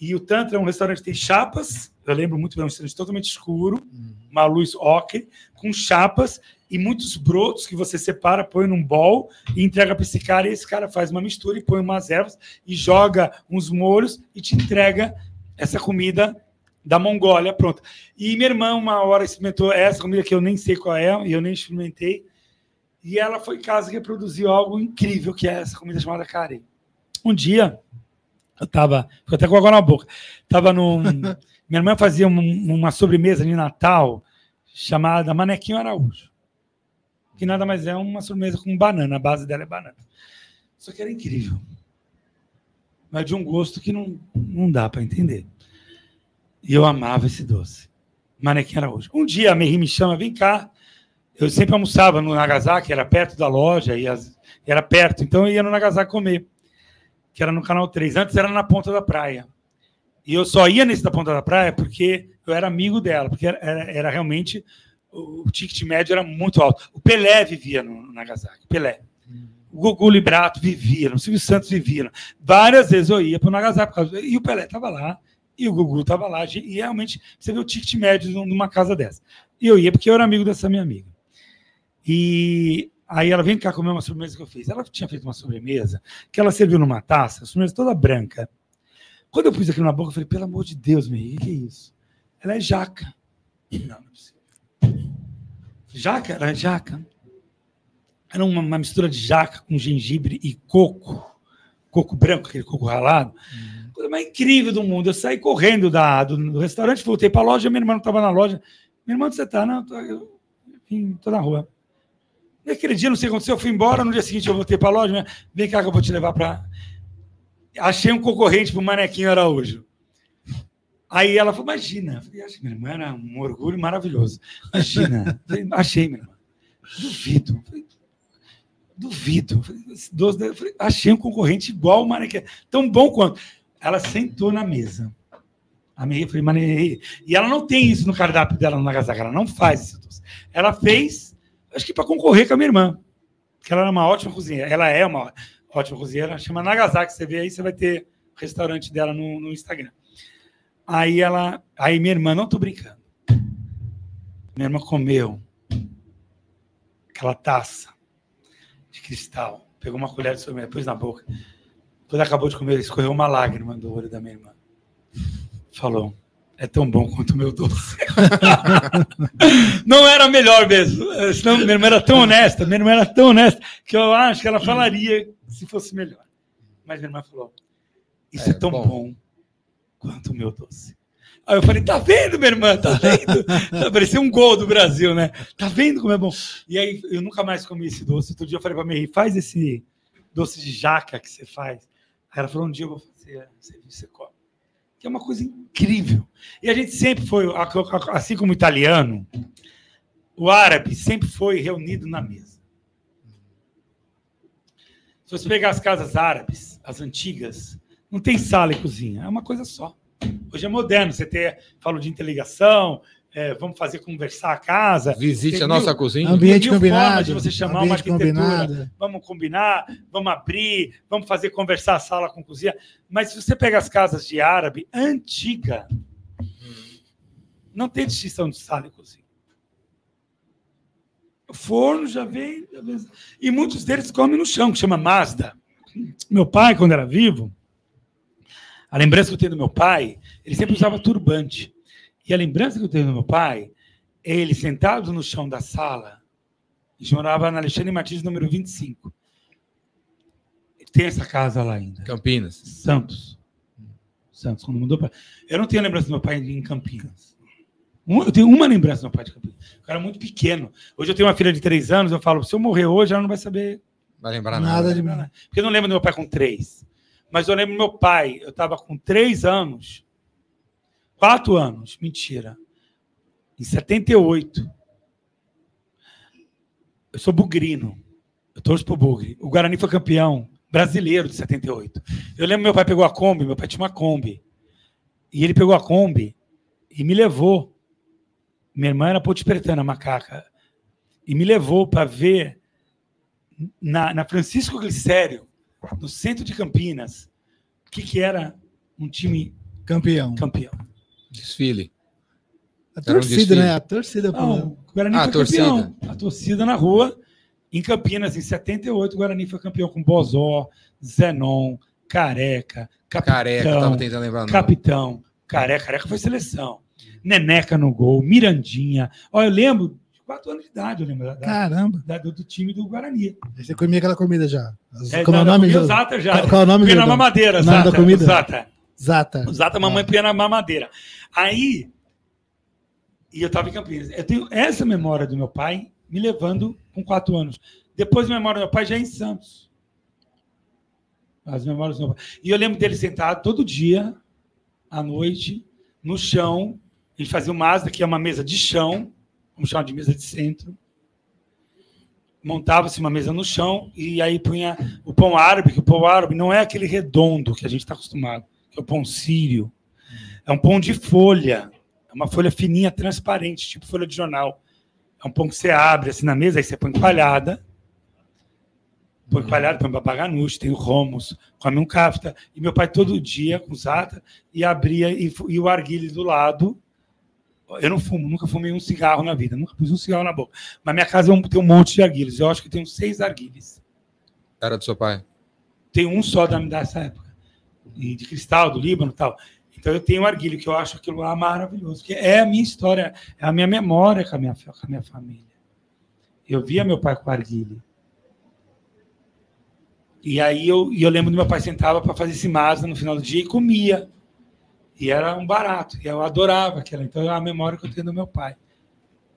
E o Tantra é um restaurante que tem chapas, eu lembro muito bem, um restaurante totalmente escuro, hum. uma luz ocre, com chapas, e muitos brotos que você separa, põe num bol e entrega para esse cara, e esse cara faz uma mistura e põe umas ervas e joga uns molhos e te entrega essa comida da Mongólia pronta. E minha irmã, uma hora, experimentou essa comida que eu nem sei qual é, e eu nem experimentei, e ela foi em casa e reproduziu algo incrível, que é essa comida chamada carê. Um dia, eu estava, ficou até com água na boca, estava num... minha irmã fazia um, uma sobremesa de Natal chamada Manequinho Araújo que nada mais é uma sobremesa com banana, a base dela é banana. Só que era incrível. Mas de um gosto que não, não dá para entender. E eu amava esse doce. Manequim Araújo. Um dia a Merri me chama, vem cá. Eu sempre almoçava no Nagasaki, era perto da loja, e as, era perto, então eu ia no Nagasaki comer, que era no Canal 3. Antes era na Ponta da Praia. E eu só ia nesse da Ponta da Praia porque eu era amigo dela, porque era, era, era realmente o ticket médio era muito alto. O Pelé vivia no Nagasaki, Pelé. O Gugu Librato vivia, o Silvio Santos vivia. Várias vezes eu ia para o Nagasaki, e o Pelé estava lá, e o Gugu estava lá, e realmente você vê o ticket médio numa casa dessa. E eu ia porque eu era amigo dessa minha amiga. E aí ela vem cá comer uma sobremesa que eu fiz. Ela tinha feito uma sobremesa que ela serviu numa taça, a sobremesa toda branca. Quando eu pus aquilo na boca, eu falei, pelo amor de Deus, meu, o que é isso? Ela é jaca. Não, não é possível. Jaca era jaca. Era uma, uma, mistura de jaca com gengibre e coco. Coco branco, aquele coco ralado. Uhum. Coisa mais incrível do mundo. Eu saí correndo da, do, do restaurante, voltei para a loja, minha irmã não estava na loja. Minha irmã, onde você está? Não, tô, eu estou na rua. E aquele dia, não sei o que aconteceu, eu fui embora, no dia seguinte eu voltei para a loja, né? vem cá que eu vou te levar para... Achei um concorrente para o Manequinho Araújo. Aí ela falou, imagina. Eu falei, minha irmã era um orgulho maravilhoso. Imagina. Falei, achei, minha irmã. Duvido. Falei, duvido. Falei, achei um concorrente igual o Manequim. Tão bom quanto. Ela sentou na mesa. A falei. E ela não tem isso no cardápio dela no Nagasaki. Ela não faz isso. Ela fez, acho que para concorrer com a minha irmã. Porque ela era uma ótima cozinheira. Ela é uma ótima cozinheira. Chama Nagasaki. Você vê aí, você vai ter o restaurante dela no, no Instagram. Aí ela, aí minha irmã, não tô brincando. Minha irmã comeu aquela taça de cristal, pegou uma colher de sobremesa, pôs na boca. Quando acabou de comer, escorreu uma lágrima do olho da minha irmã. Falou: é tão bom quanto o meu doce. não era melhor mesmo. Senão, minha irmã era tão honesta, minha irmã era tão honesta, que eu acho que ela falaria se fosse melhor. Mas minha irmã falou: Isso é, é tão bom. bom quanto o meu doce. Aí eu falei, tá vendo, minha irmã? Tá vendo? Tá, parecia um gol do Brasil, né? Tá vendo como é bom? E aí eu nunca mais comi esse doce. Outro dia eu falei pra minha faz esse doce de jaca que você faz. Aí ela falou, um dia eu vou fazer, você, você. Que é uma coisa incrível. E a gente sempre foi, assim como o italiano, o árabe sempre foi reunido na mesa. Se você pegar as casas árabes, as antigas, não tem sala e cozinha, é uma coisa só. Hoje é moderno, você ter, falo de interligação, é, vamos fazer conversar a casa. Visite Tem a nossa mil- cozinha. Ambiente combinado. de você chamar ambiente uma arquitetura. combinado. Vamos combinar, vamos abrir, vamos fazer conversar a sala com cozinha. Mas se você pega as casas de árabe antiga, não tem distinção de sala e cozinha. O forno já vem. já vem- E muitos deles comem no chão, que chama Mazda. Meu pai, quando era vivo, a lembrança que eu tenho do meu pai, ele sempre usava turbante. E a lembrança que eu tenho do meu pai, é ele sentado no chão da sala, a gente morava na Alexandre Martins, número 25. Tem essa casa lá ainda. Campinas. Santos. Santos, quando mudou para. Eu não tenho lembrança do meu pai em Campinas. Eu tenho uma lembrança do meu pai de Campinas. O cara muito pequeno. Hoje eu tenho uma filha de três anos, eu falo, se eu morrer hoje, ela não vai saber Vai lembrar Nada nada. de mim. porque eu não lembro do meu pai com três. Mas eu lembro do meu pai, eu estava com três anos, quatro anos, mentira, em 78. Eu sou bugrino, eu torço pro Bugre. O Guarani foi campeão brasileiro de 78. Eu lembro meu pai pegou a Kombi, meu pai tinha uma Kombi. E ele pegou a Kombi e me levou. Minha irmã era potipretana, macaca. E me levou para ver na, na Francisco Glicério, no centro de Campinas, o que, que era um time Campeão. campeão. Desfile. A Era um torcida, desfile. né? A torcida. Não, o Guarani Ah, foi a torcida. campeão. A torcida na rua, em Campinas, em 78, o Guarani foi campeão com Bozó, Zenon, Careca, Capitão, Careca, eu tava tentando lembrar. Capitão, Careca, Careca foi seleção. Neneca no gol, Mirandinha. Ó, eu lembro, de quatro anos de idade, eu lembro da- Caramba. da- do, do time do Guarani. Você comia aquela comida já. As- É, Como é o nome? Jô? Zata já. Qual, qual é o nome Punha na Jordão? mamadeira, O nome Zata. da comida? Zata. Zata. Zata, a mamãe punha na mamadeira. Aí, e eu estava em Campinas. Eu tenho essa memória do meu pai me levando com quatro anos. Depois, a memória do meu pai já é em Santos. As memórias do meu pai. E eu lembro dele sentado todo dia, à noite, no chão. Gente fazia o Mazda, que é uma mesa de chão, vamos chamar de mesa de centro. Montava-se uma mesa no chão e aí punha o pão árabe, que o pão árabe não é aquele redondo que a gente está acostumado, que é o pão sírio. É um pão de folha. É uma folha fininha, transparente, tipo folha de jornal. É um pão que você abre assim na mesa, aí você põe coalhada. Põe coalhada, põe babaganuche, tem o romos, come um kafta. E meu pai todo dia com zata e abria e, e o arguile do lado. Eu não fumo, nunca fumei um cigarro na vida, nunca pus um cigarro na boca. Mas minha casa é tem um monte de arguiles. Eu acho que tem uns seis arguiles. Era do seu pai. Tem um só da, dessa época. De cristal, do Líbano e tal. Então eu tenho um arguilho que eu acho aquilo lá maravilhoso. Que é a minha história, é a minha memória com a minha, com a minha família. Eu via meu pai com arguilho. E aí eu, e eu lembro do meu pai sentava para fazer esse masa no final do dia e comia. E era um barato. E eu adorava aquela. Então é a memória que eu tenho do meu pai.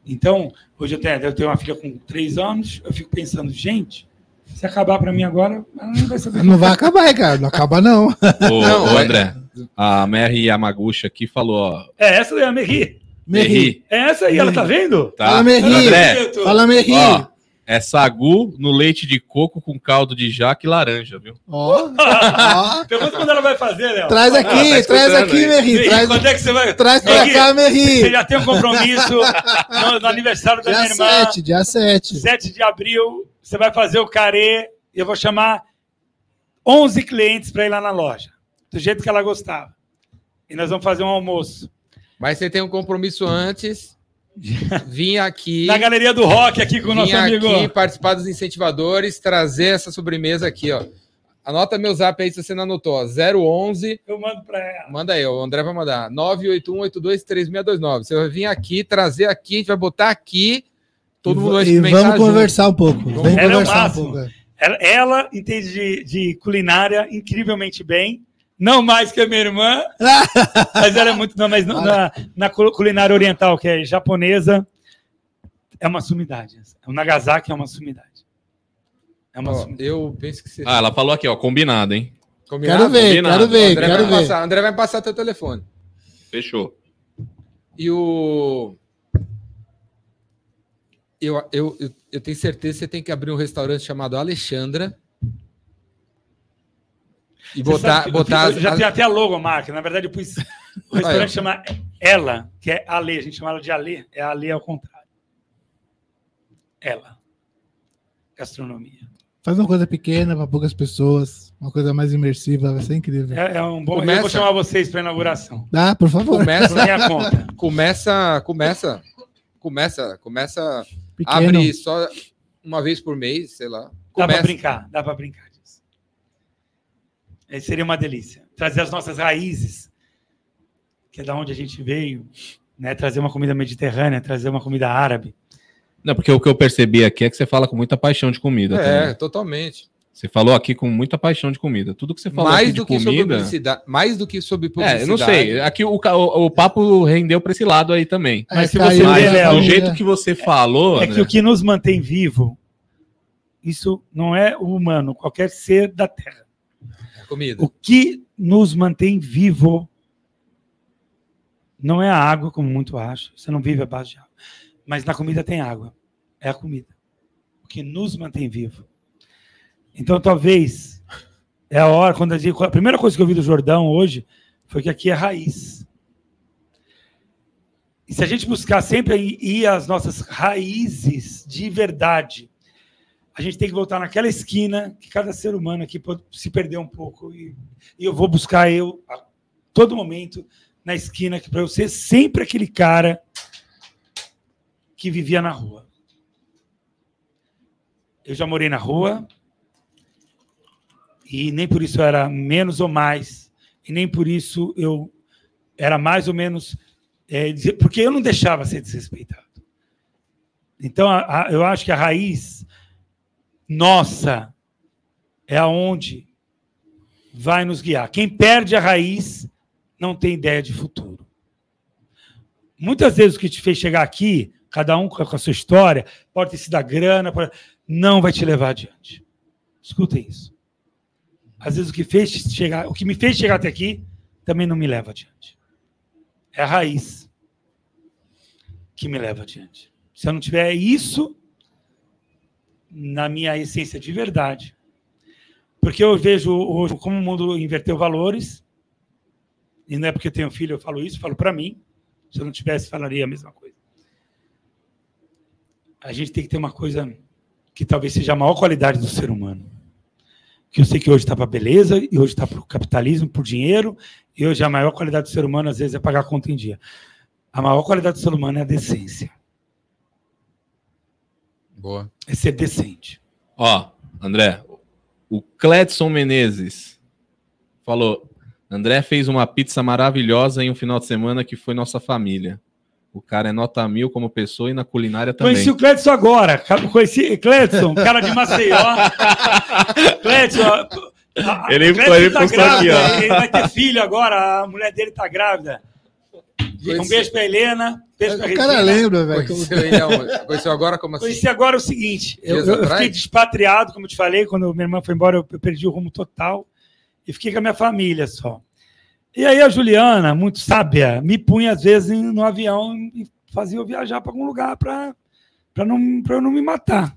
Então, hoje eu tenho, eu tenho uma filha com três anos, eu fico pensando, gente, se acabar para mim agora, ela não vai saber. Não vai acabar, cara. Não acaba, não. Ô, Não, ô, é- André, a Mary Yamaguchi aqui falou, ó. É essa daí, a Merri. Merri. É essa aí, ela tá vendo? Tá? Fala, Merri. André, Fala, Merri. ó, é sagu no leite de coco com caldo de jaca e laranja, viu? Ó. Pergunta quando ela vai fazer, Léo. Traz Ah, aqui, tá traz aqui. Merri. Merri, Traz, quando é que você vai? traz pra Merri, cá, Você Merri. já tem um compromisso no, no aniversário da minha Dia irmã. 7, dia 7. 7 de abril, você vai fazer o carê. e Eu vou chamar 11 clientes para ir lá na loja. Do jeito que ela gostava. E nós vamos fazer um almoço. Mas você tem um compromisso antes. Vim aqui. Na Galeria do Rock, aqui com o nosso vim amigo. aqui participar dos incentivadores, trazer essa sobremesa aqui, ó. Anota meu zap aí se você não anotou, ó. 011, Eu mando para ela. manda aí, o André vai mandar. 981823629. Você vai vir aqui, trazer aqui, a gente vai botar aqui. Todo mundo vai E experimentar vamos junto. conversar um pouco. Vamos Ela é o conversar um máximo. pouco. Ela, ela entende de, de culinária incrivelmente bem. Não mais que a minha irmã, mas ela é muito. Não, mas na, na cu- culinária oriental, que é japonesa, é uma sumidade. O Nagasaki é uma sumidade. É uma Ó, sumidade. eu penso que você. Ah, ela falou aqui, ó, combinado, hein? Combinado? Quero ver, combinado. quero ver, André quero vai ver. passar, André vai passar teu telefone. Fechou. E o. Eu, eu, eu, eu tenho certeza que você tem que abrir um restaurante chamado Alexandra. E botar, eu botar fiz- as- já as- tem até a logomarca. Na verdade, eu pus. O Aí, restaurante chama Ela, que é Ale. A gente chama ela de Ale. É Ale ao contrário. Ela. Gastronomia. Faz uma coisa pequena para poucas pessoas, uma coisa mais imersiva, vai ser incrível. É, é um bom. Eu Começa. vou chamar vocês para inauguração. Dá, por favor. Começa, minha conta. começa, começa, começa, começa, Pequeno. abre só uma vez por mês, sei lá. Dá para Começa. brincar, dá para brincar. Aí seria uma delícia. Trazer as nossas raízes, que é da onde a gente veio, né? Trazer uma comida mediterrânea, trazer uma comida árabe. Não, porque o que eu percebi aqui é que você fala com muita paixão de comida. É, também. totalmente. Você falou aqui com muita paixão de comida. Tudo que você falou Mais aqui de do que sobre comida. publicidade, mais do que sobre publicidade. É, eu não sei. Aqui o, o, o papo rendeu para esse lado aí também. Mas se você Mas Léo, do jeito que você falou, É que André, o que nos mantém vivo, isso não é o humano, qualquer ser da Terra. Comida. O que nos mantém vivo não é a água, como muito acha. Você não vive à base de água. Mas na comida tem água. É a comida. O que nos mantém vivo. Então, talvez, é a hora, quando a, gente, a primeira coisa que eu vi do Jordão hoje foi que aqui é raiz. E se a gente buscar sempre ir- às nossas raízes de verdade, a gente tem que voltar naquela esquina que cada ser humano aqui pode se perder um pouco. E, e eu vou buscar eu a todo momento na esquina para eu ser sempre aquele cara que vivia na rua. Eu já morei na rua e nem por isso eu era menos ou mais e nem por isso eu era mais ou menos é, porque eu não deixava ser desrespeitado. Então a- a- eu acho que a raiz nossa é aonde vai nos guiar. Quem perde a raiz não tem ideia de futuro. Muitas vezes o que te fez chegar aqui, cada um com a sua história, pode ter sido a grana, pode- não vai te levar adiante. Escutem isso. Às vezes o que fez chegar, o que me fez chegar até aqui, também não me leva adiante. É a raiz que me leva adiante. Se eu não tiver isso na minha essência de verdade, porque eu vejo hoje como o mundo inverteu valores, e não é porque eu tenho filho eu falo isso, falo para mim. Se eu não tivesse, falaria a mesma coisa. A gente tem que ter uma coisa que talvez seja a maior qualidade do ser humano. Que eu sei que hoje está para beleza, e hoje está para o capitalismo, por dinheiro, e hoje a maior qualidade do ser humano, às vezes, é pagar a conta em dia. A maior qualidade do ser humano é a decência. Boa. É ser decente. ó, André, o Cledson Menezes falou: André fez uma pizza maravilhosa em um final de semana que foi nossa família. O cara é nota mil como pessoa e na culinária também. Conheci o Cledson agora. Conheci Cledson, cara de Maceió. Cledson, Ele- Cledson ele tá grávida, aqui. Ele vai ter filho agora, a mulher dele tá grávida. Um beijo pra Helena. Beijo pra O cara Regina. lembra, velho. Conheceu ele? Conheceu agora como assim? Conheci agora o seguinte: eu, eu- fiquei despatriado, como eu te falei, quando minha irmã foi embora, eu, eu perdi o rumo total e fiquei com a minha família só. E aí a Juliana, muito sábia, me punha às vezes no avião e fazia eu viajar para algum lugar para não, pra eu não me matar.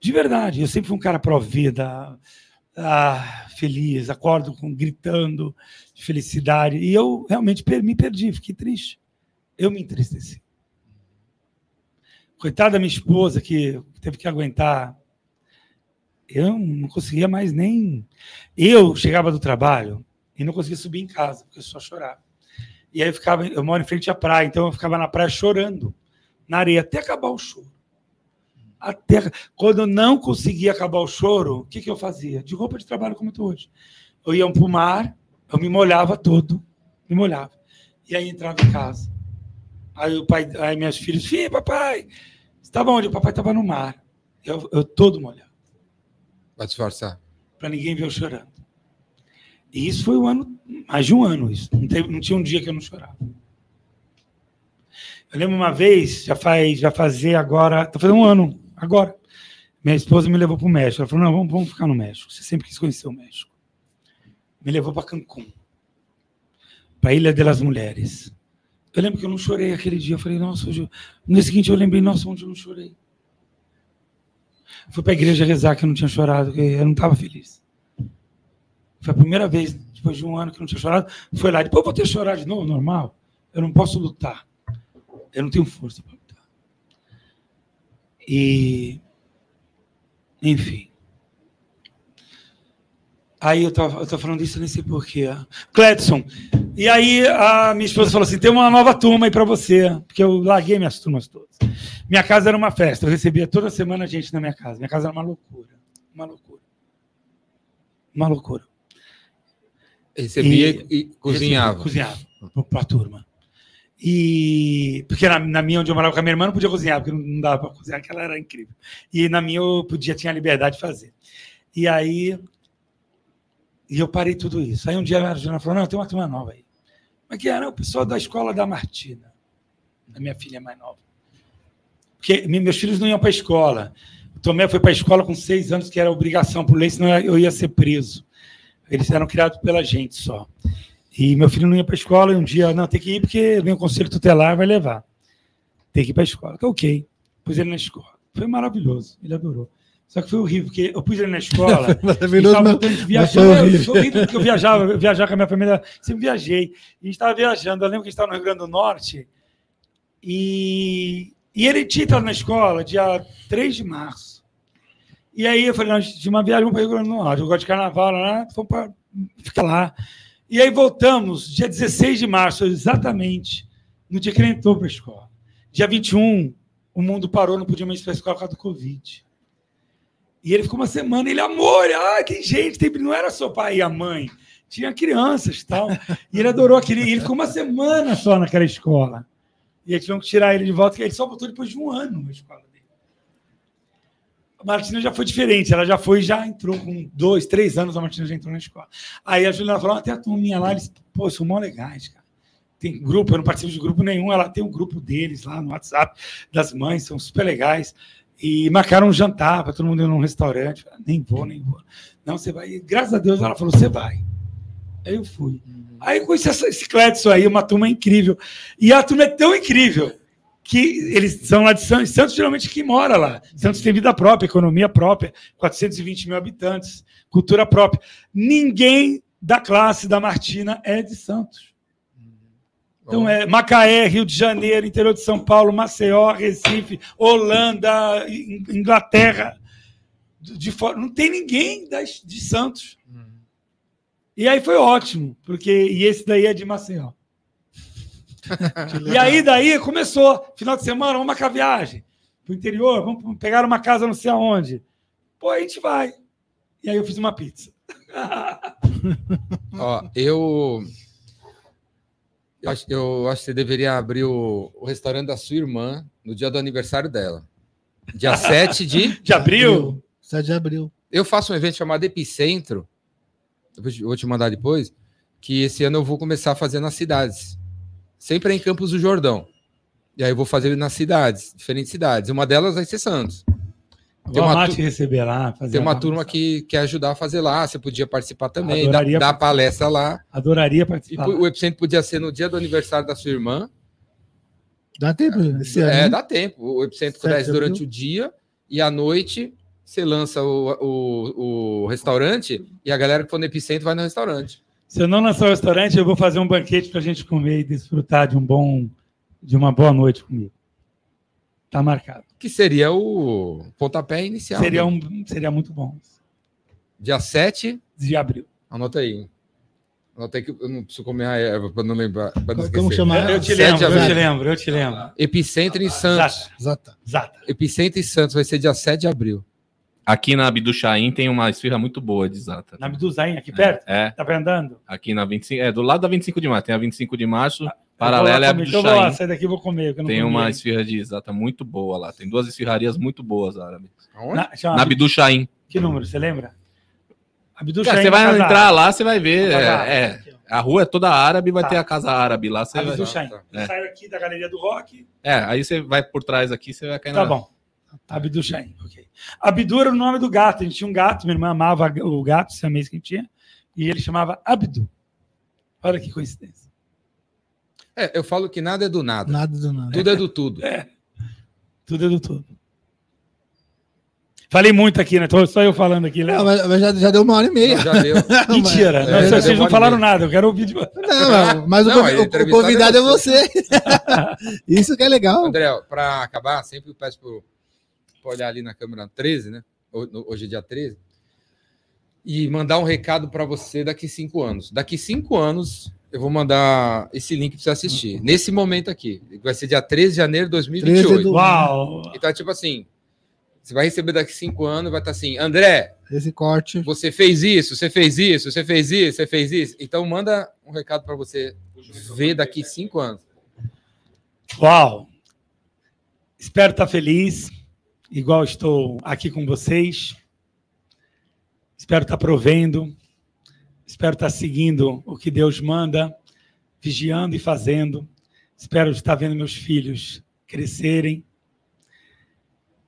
De verdade, eu sempre fui um cara pró-vida, ah, feliz, acordo com, gritando de felicidade. E eu realmente me perdi, fiquei triste. Eu me entristeci. Coitada da minha esposa que teve que aguentar. Eu não conseguia mais nem. Eu chegava do trabalho e não conseguia subir em casa, porque eu só chorava. E aí eu ficava, eu moro em frente à praia, então eu ficava na praia chorando, na areia, até acabar o choro. Até quando eu não conseguia acabar o choro, o que, que eu fazia? De roupa de trabalho como eu estou hoje. Eu ia para o mar, eu me molhava todo, me molhava. E aí entrava em casa. Aí o pai, aí meus filhos, filho, papai, estava onde? O papai estava no mar. Eu, eu todo molhado, Vai disfarçar. para ninguém ver eu chorando. E isso foi um ano, mais de um ano isso. Não, teve, não tinha um dia que eu não chorava. Eu lembro uma vez, já faz, já fazia agora, está fazendo um ano, agora. Minha esposa me levou para o México. Ela falou: não, vamos, vamos ficar no México. Você sempre quis conhecer o México. Me levou para Cancún, para a Ilha das Mulheres. Eu lembro que eu não chorei aquele dia. Eu falei, nossa, hoje... eu- no dia seguinte eu lembrei, nossa, onde eu não chorei? Fui para a igreja rezar que eu não tinha chorado, que eu não estava feliz. Foi a primeira vez, depois de um ano que não tinha chorado, foi lá. Depois eu vou ter que chorar de novo, normal. Eu não posso lutar. Eu não tenho força para. E. Enfim. Aí eu tô, eu tô falando isso, eu nem sei porquê. Cledson. E aí a minha esposa falou assim: tem uma nova turma aí para você. Porque eu larguei minhas turmas todas. Minha casa era uma festa. Eu recebia toda semana gente na minha casa. Minha casa era uma loucura. Uma loucura. Uma loucura. Recebia e, e cozinhava. Cozinhava para a turma. E porque na, na, minha onde eu morava com a minha irmã não podia cozinhar, porque não dava para cozinhar, que ela era incrível. E na minha eu podia, tinha liberdade de fazer. E aí e eu parei tudo isso. Aí um dia a Arjuna falou: não, tem uma turma nova aí. Mas que era o pessoal da escola da Martina, da minha filha mais nova. Porque meus filhos não iam para a escola. O Tomé foi para a escola com seis anos, que era obrigação por lei, senão eu ia ser preso. Eles eram criados pela gente só. E meu filho não ia para a escola, e um dia, não, tem que ir porque vem o conselho tutelar, vai levar. Tem que ir para a escola. Ok. Pus ele na escola. Foi maravilhoso, ele adorou. Só que foi horrível, porque eu pus ele na escola. Maravilhoso, não, viajar, foi horrível, porque eu viajava, eu viajava com a minha família, sempre viajei. E a gente estava viajando, eu lembro que a gente estava no Rio Grande do Norte, e, e ele tinha entrado na escola dia 3 de março. E aí eu falei, não, gente tinha uma viagem para o Rio Grande do Norte, eu gosto de carnaval lá, fomos para ficar lá. E aí voltamos, dia 16 de março, exatamente, no dia que ele entrou para a escola. Dia 21, o mundo parou, não podia mais ir para a escola por causa do Covid. E ele ficou uma semana, ele, amor, ah, tem gente, tem... não era só pai e a mãe, tinha crianças e tal. E ele adorou aquele. ele ficou uma semana só naquela escola. E eles tiveram que tirar ele de volta, que ele só voltou depois de um ano na escola Martina já foi diferente, ela já foi, já entrou com dois, três anos, a Martina já entrou na escola. Aí a Juliana falou: ah, tem a turminha lá, eles, pô, são mó legais, cara. Tem grupo, eu não participo de grupo nenhum, ela tem um grupo deles lá no WhatsApp das mães, são super legais. E marcaram um jantar para todo mundo ir num restaurante. Falei, nem vou, nem vou. Não, você vai. E, graças a Deus ela falou: você vai. Aí eu fui. Aí eu conheci esse Clédson aí, uma turma incrível. E a turma é tão incrível que eles são lá de Santos. Santos geralmente que mora lá. Santos tem vida própria, economia própria, 420 mil habitantes, cultura própria. Ninguém da classe da Martina é de Santos. Então é Macaé, Rio de Janeiro, interior de São Paulo, Maceió, Recife, Holanda, Inglaterra, de fora. Não tem ninguém das, de Santos. E aí foi ótimo, porque e esse daí é de Maceió. e aí daí começou, final de semana, vamos marcar viagem para o interior, vamos pegar uma casa não sei aonde. Pô, a gente vai. E aí eu fiz uma pizza. Ó, eu eu acho, eu acho que você deveria abrir o, o restaurante da sua irmã no dia do aniversário dela. Dia 7 de... de abril? 7 de abril. Eu faço um evento chamado Epicentro, eu vou te mandar depois, que esse ano eu vou começar a fazer nas cidades. Sempre é em Campos do Jordão. E aí eu vou fazer nas cidades, diferentes cidades. Uma delas vai ser Santos. Tem uma, te receber lá. tem uma turma que quer ajudar a fazer lá. Você podia participar também, dar, dar palestra lá. Adoraria participar. E o Epicentro podia ser no dia do aniversário da sua irmã. Dá tempo esse ano? É, dá tempo. O Epicentro acontece durante o dia e à noite você lança o, o, o restaurante e a galera que for no Epicentro vai no restaurante. Se eu não lançar o restaurante, eu vou fazer um banquete para a gente comer e desfrutar de um bom, de uma boa noite comigo. Tá marcado. Que seria o pontapé inicial. Seria, né? um, seria muito bom. Dia 7 de abril. Anota aí. Anota aí que eu não preciso comer a erva para não lembrar. Pra não Como chamar? Eu te lembro, eu te lembro, eu te lembro. Epicentro em Santos. Exata. Exata. Epicentro em Santos vai ser dia 7 de abril. Aqui na Abdu Chaim tem uma esfirra muito boa de Zata. Na Abdu Chaim, aqui perto? É. Tá andando? Aqui na 25, é do lado da 25 de março. Tem a 25 de março. Ah, Paralela é a Abdu Chaim. Eu vou sair daqui vou comer. tem uma esfirra de Zata muito boa lá. Tem duas esfirrarias muito boas árabes. Na, na Abdu Chaim. Que número, você lembra? Abdu Chaim. Você vai entrar lá, você vai ver. É, é, a rua é toda árabe, vai tá. ter a casa árabe lá. Você Abdu vai... Chaim. É. Saio aqui da Galeria do Rock. É, aí você vai por trás aqui, você vai cair tá na... Tá bom. Abdu Chaim, ok. Abdu era o nome do gato. A gente tinha um gato, minha irmã amava o gato, esse mês que a gente tinha, e ele chamava Abdu. Olha que coincidência. É, eu falo que nada é do nada. Nada do nada. Tudo é, é do tudo. É. Tudo é do tudo. Falei muito aqui, né? Tô só eu falando aqui, Léo. Não, mas, mas já, já deu uma hora e meia. Não, já deu. Mentira, mas- não, é, vocês não falaram nada, eu quero ouvir de Não, mas- Não, o, o entrevistado convidado é é você. Isso que é legal. André, para acabar, sempre eu peço para olhar ali na câmera 13, né? Hoje é dia 13. E mandar um recado para você daqui cinco anos. Daqui cinco anos, eu vou mandar esse link para você assistir. Nesse momento aqui. Vai ser dia 13 de janeiro de 2028. 13 do- Uau! Então, tipo assim, você vai receber daqui cinco anos, vai estar assim, André, Esse corte. você fez isso, você fez isso, você fez isso, você fez isso. Então, manda um recado para você ver daqui cinco anos. Uau! Espero estar feliz, igual estou aqui com vocês. Espero estar provendo. Espero estar seguindo o que Deus manda, vigiando e fazendo. Espero estar vendo meus filhos crescerem.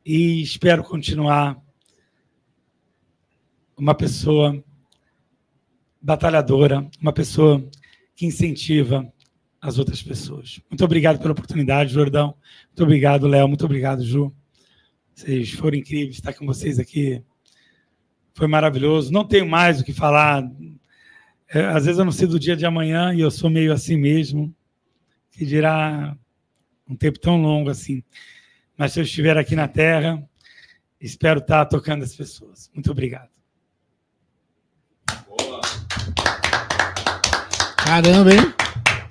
E espero continuar uma pessoa batalhadora, uma pessoa que incentiva as outras pessoas. Muito obrigado pela oportunidade, Jordão. Muito obrigado, Léo. Muito obrigado, Ju. Vocês foram incríveis. Estar com vocês aqui foi maravilhoso. Não tenho mais o que falar. É, às vezes eu não sei do dia de amanhã e eu sou meio assim mesmo. Que dirá um tempo tão longo assim. Mas se eu estiver aqui na Terra, espero estar tocando as pessoas. Muito obrigado. Caramba, hein?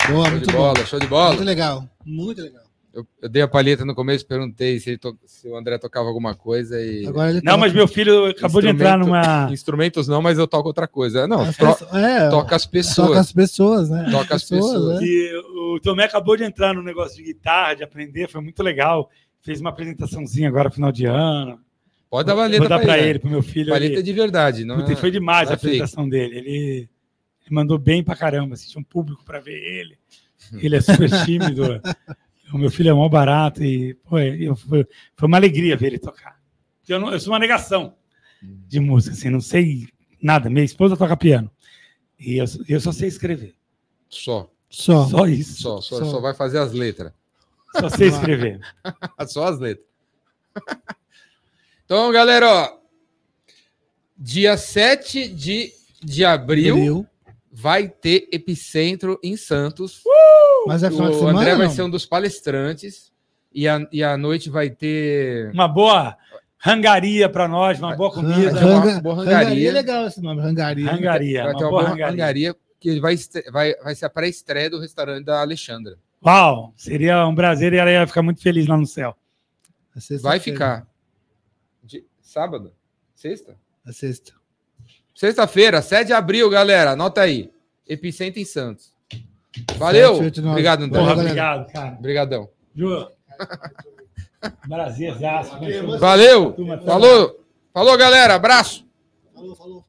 Boa, Show muito de bom. bola, show de bola. Muito legal. Muito legal. Eu, eu dei a palheta no começo, perguntei se, ele to- se o André tocava alguma coisa e. Agora ele Não, toca. mas meu filho acabou de entrar numa. Instrumentos não, mas eu toco outra coisa. Não, As tro- pessoas- é, toca as toca pessoas. as pessoas, né? Toca as pessoas. né? que o Tomé acabou de entrar no negócio de guitarra, de aprender, foi muito legal. Fez uma apresentaçãozinha agora final de ano. Pode dar paleta Vou dar pra para ele. ele, pro meu filho. Paleta ele- de verdade, não Puta, é... e foi demais não a é fake. apresentação dele. Ele, ele mandou bem pra caramba. Assim, tinha um público para ver ele. Ele é super tímido. o meu filho é mó barato e pô, eu- foi, foi uma alegria ver ele tocar. Eu, não- eu sou uma negação de música, assim, não sei nada. Minha esposa toca piano. E eu, eu só sei escrever. Só, Só. Só isso. só, só, Só. só vai fazer as letras. Só sei escrever. Só as letras. Então, galera, ó. Dia 7 de, de abril Abril. vai ter Epicentro em Santos. Mas é final de o semana, André vai não? ser um dos palestrantes. E a, e a noite vai ter. Uma boa rangaria para nós, uma boa comida. uma boa rangaria. rangaria. é legal esse nome, rangaria. Rangaria, Vai uma ter uma boa boa rangaria. rangaria que vai, vai, vai ser a pré-estreia do restaurante da Alexandra. Uau, seria um prazer e ela ia ficar muito feliz lá no céu. É. Vai ficar. De- sábado? Sexta? É sexta. Sexta-feira, 7 de abril, galera. Anota aí. Epicentro em Santos. Valeu. Sete, oito, nove. Obrigado, André. Porra, obrigado, cara. Obrigadão. Ju. Prazerzaço. Valeu. Falou. Falou, galera. Abraço. Falou, falou.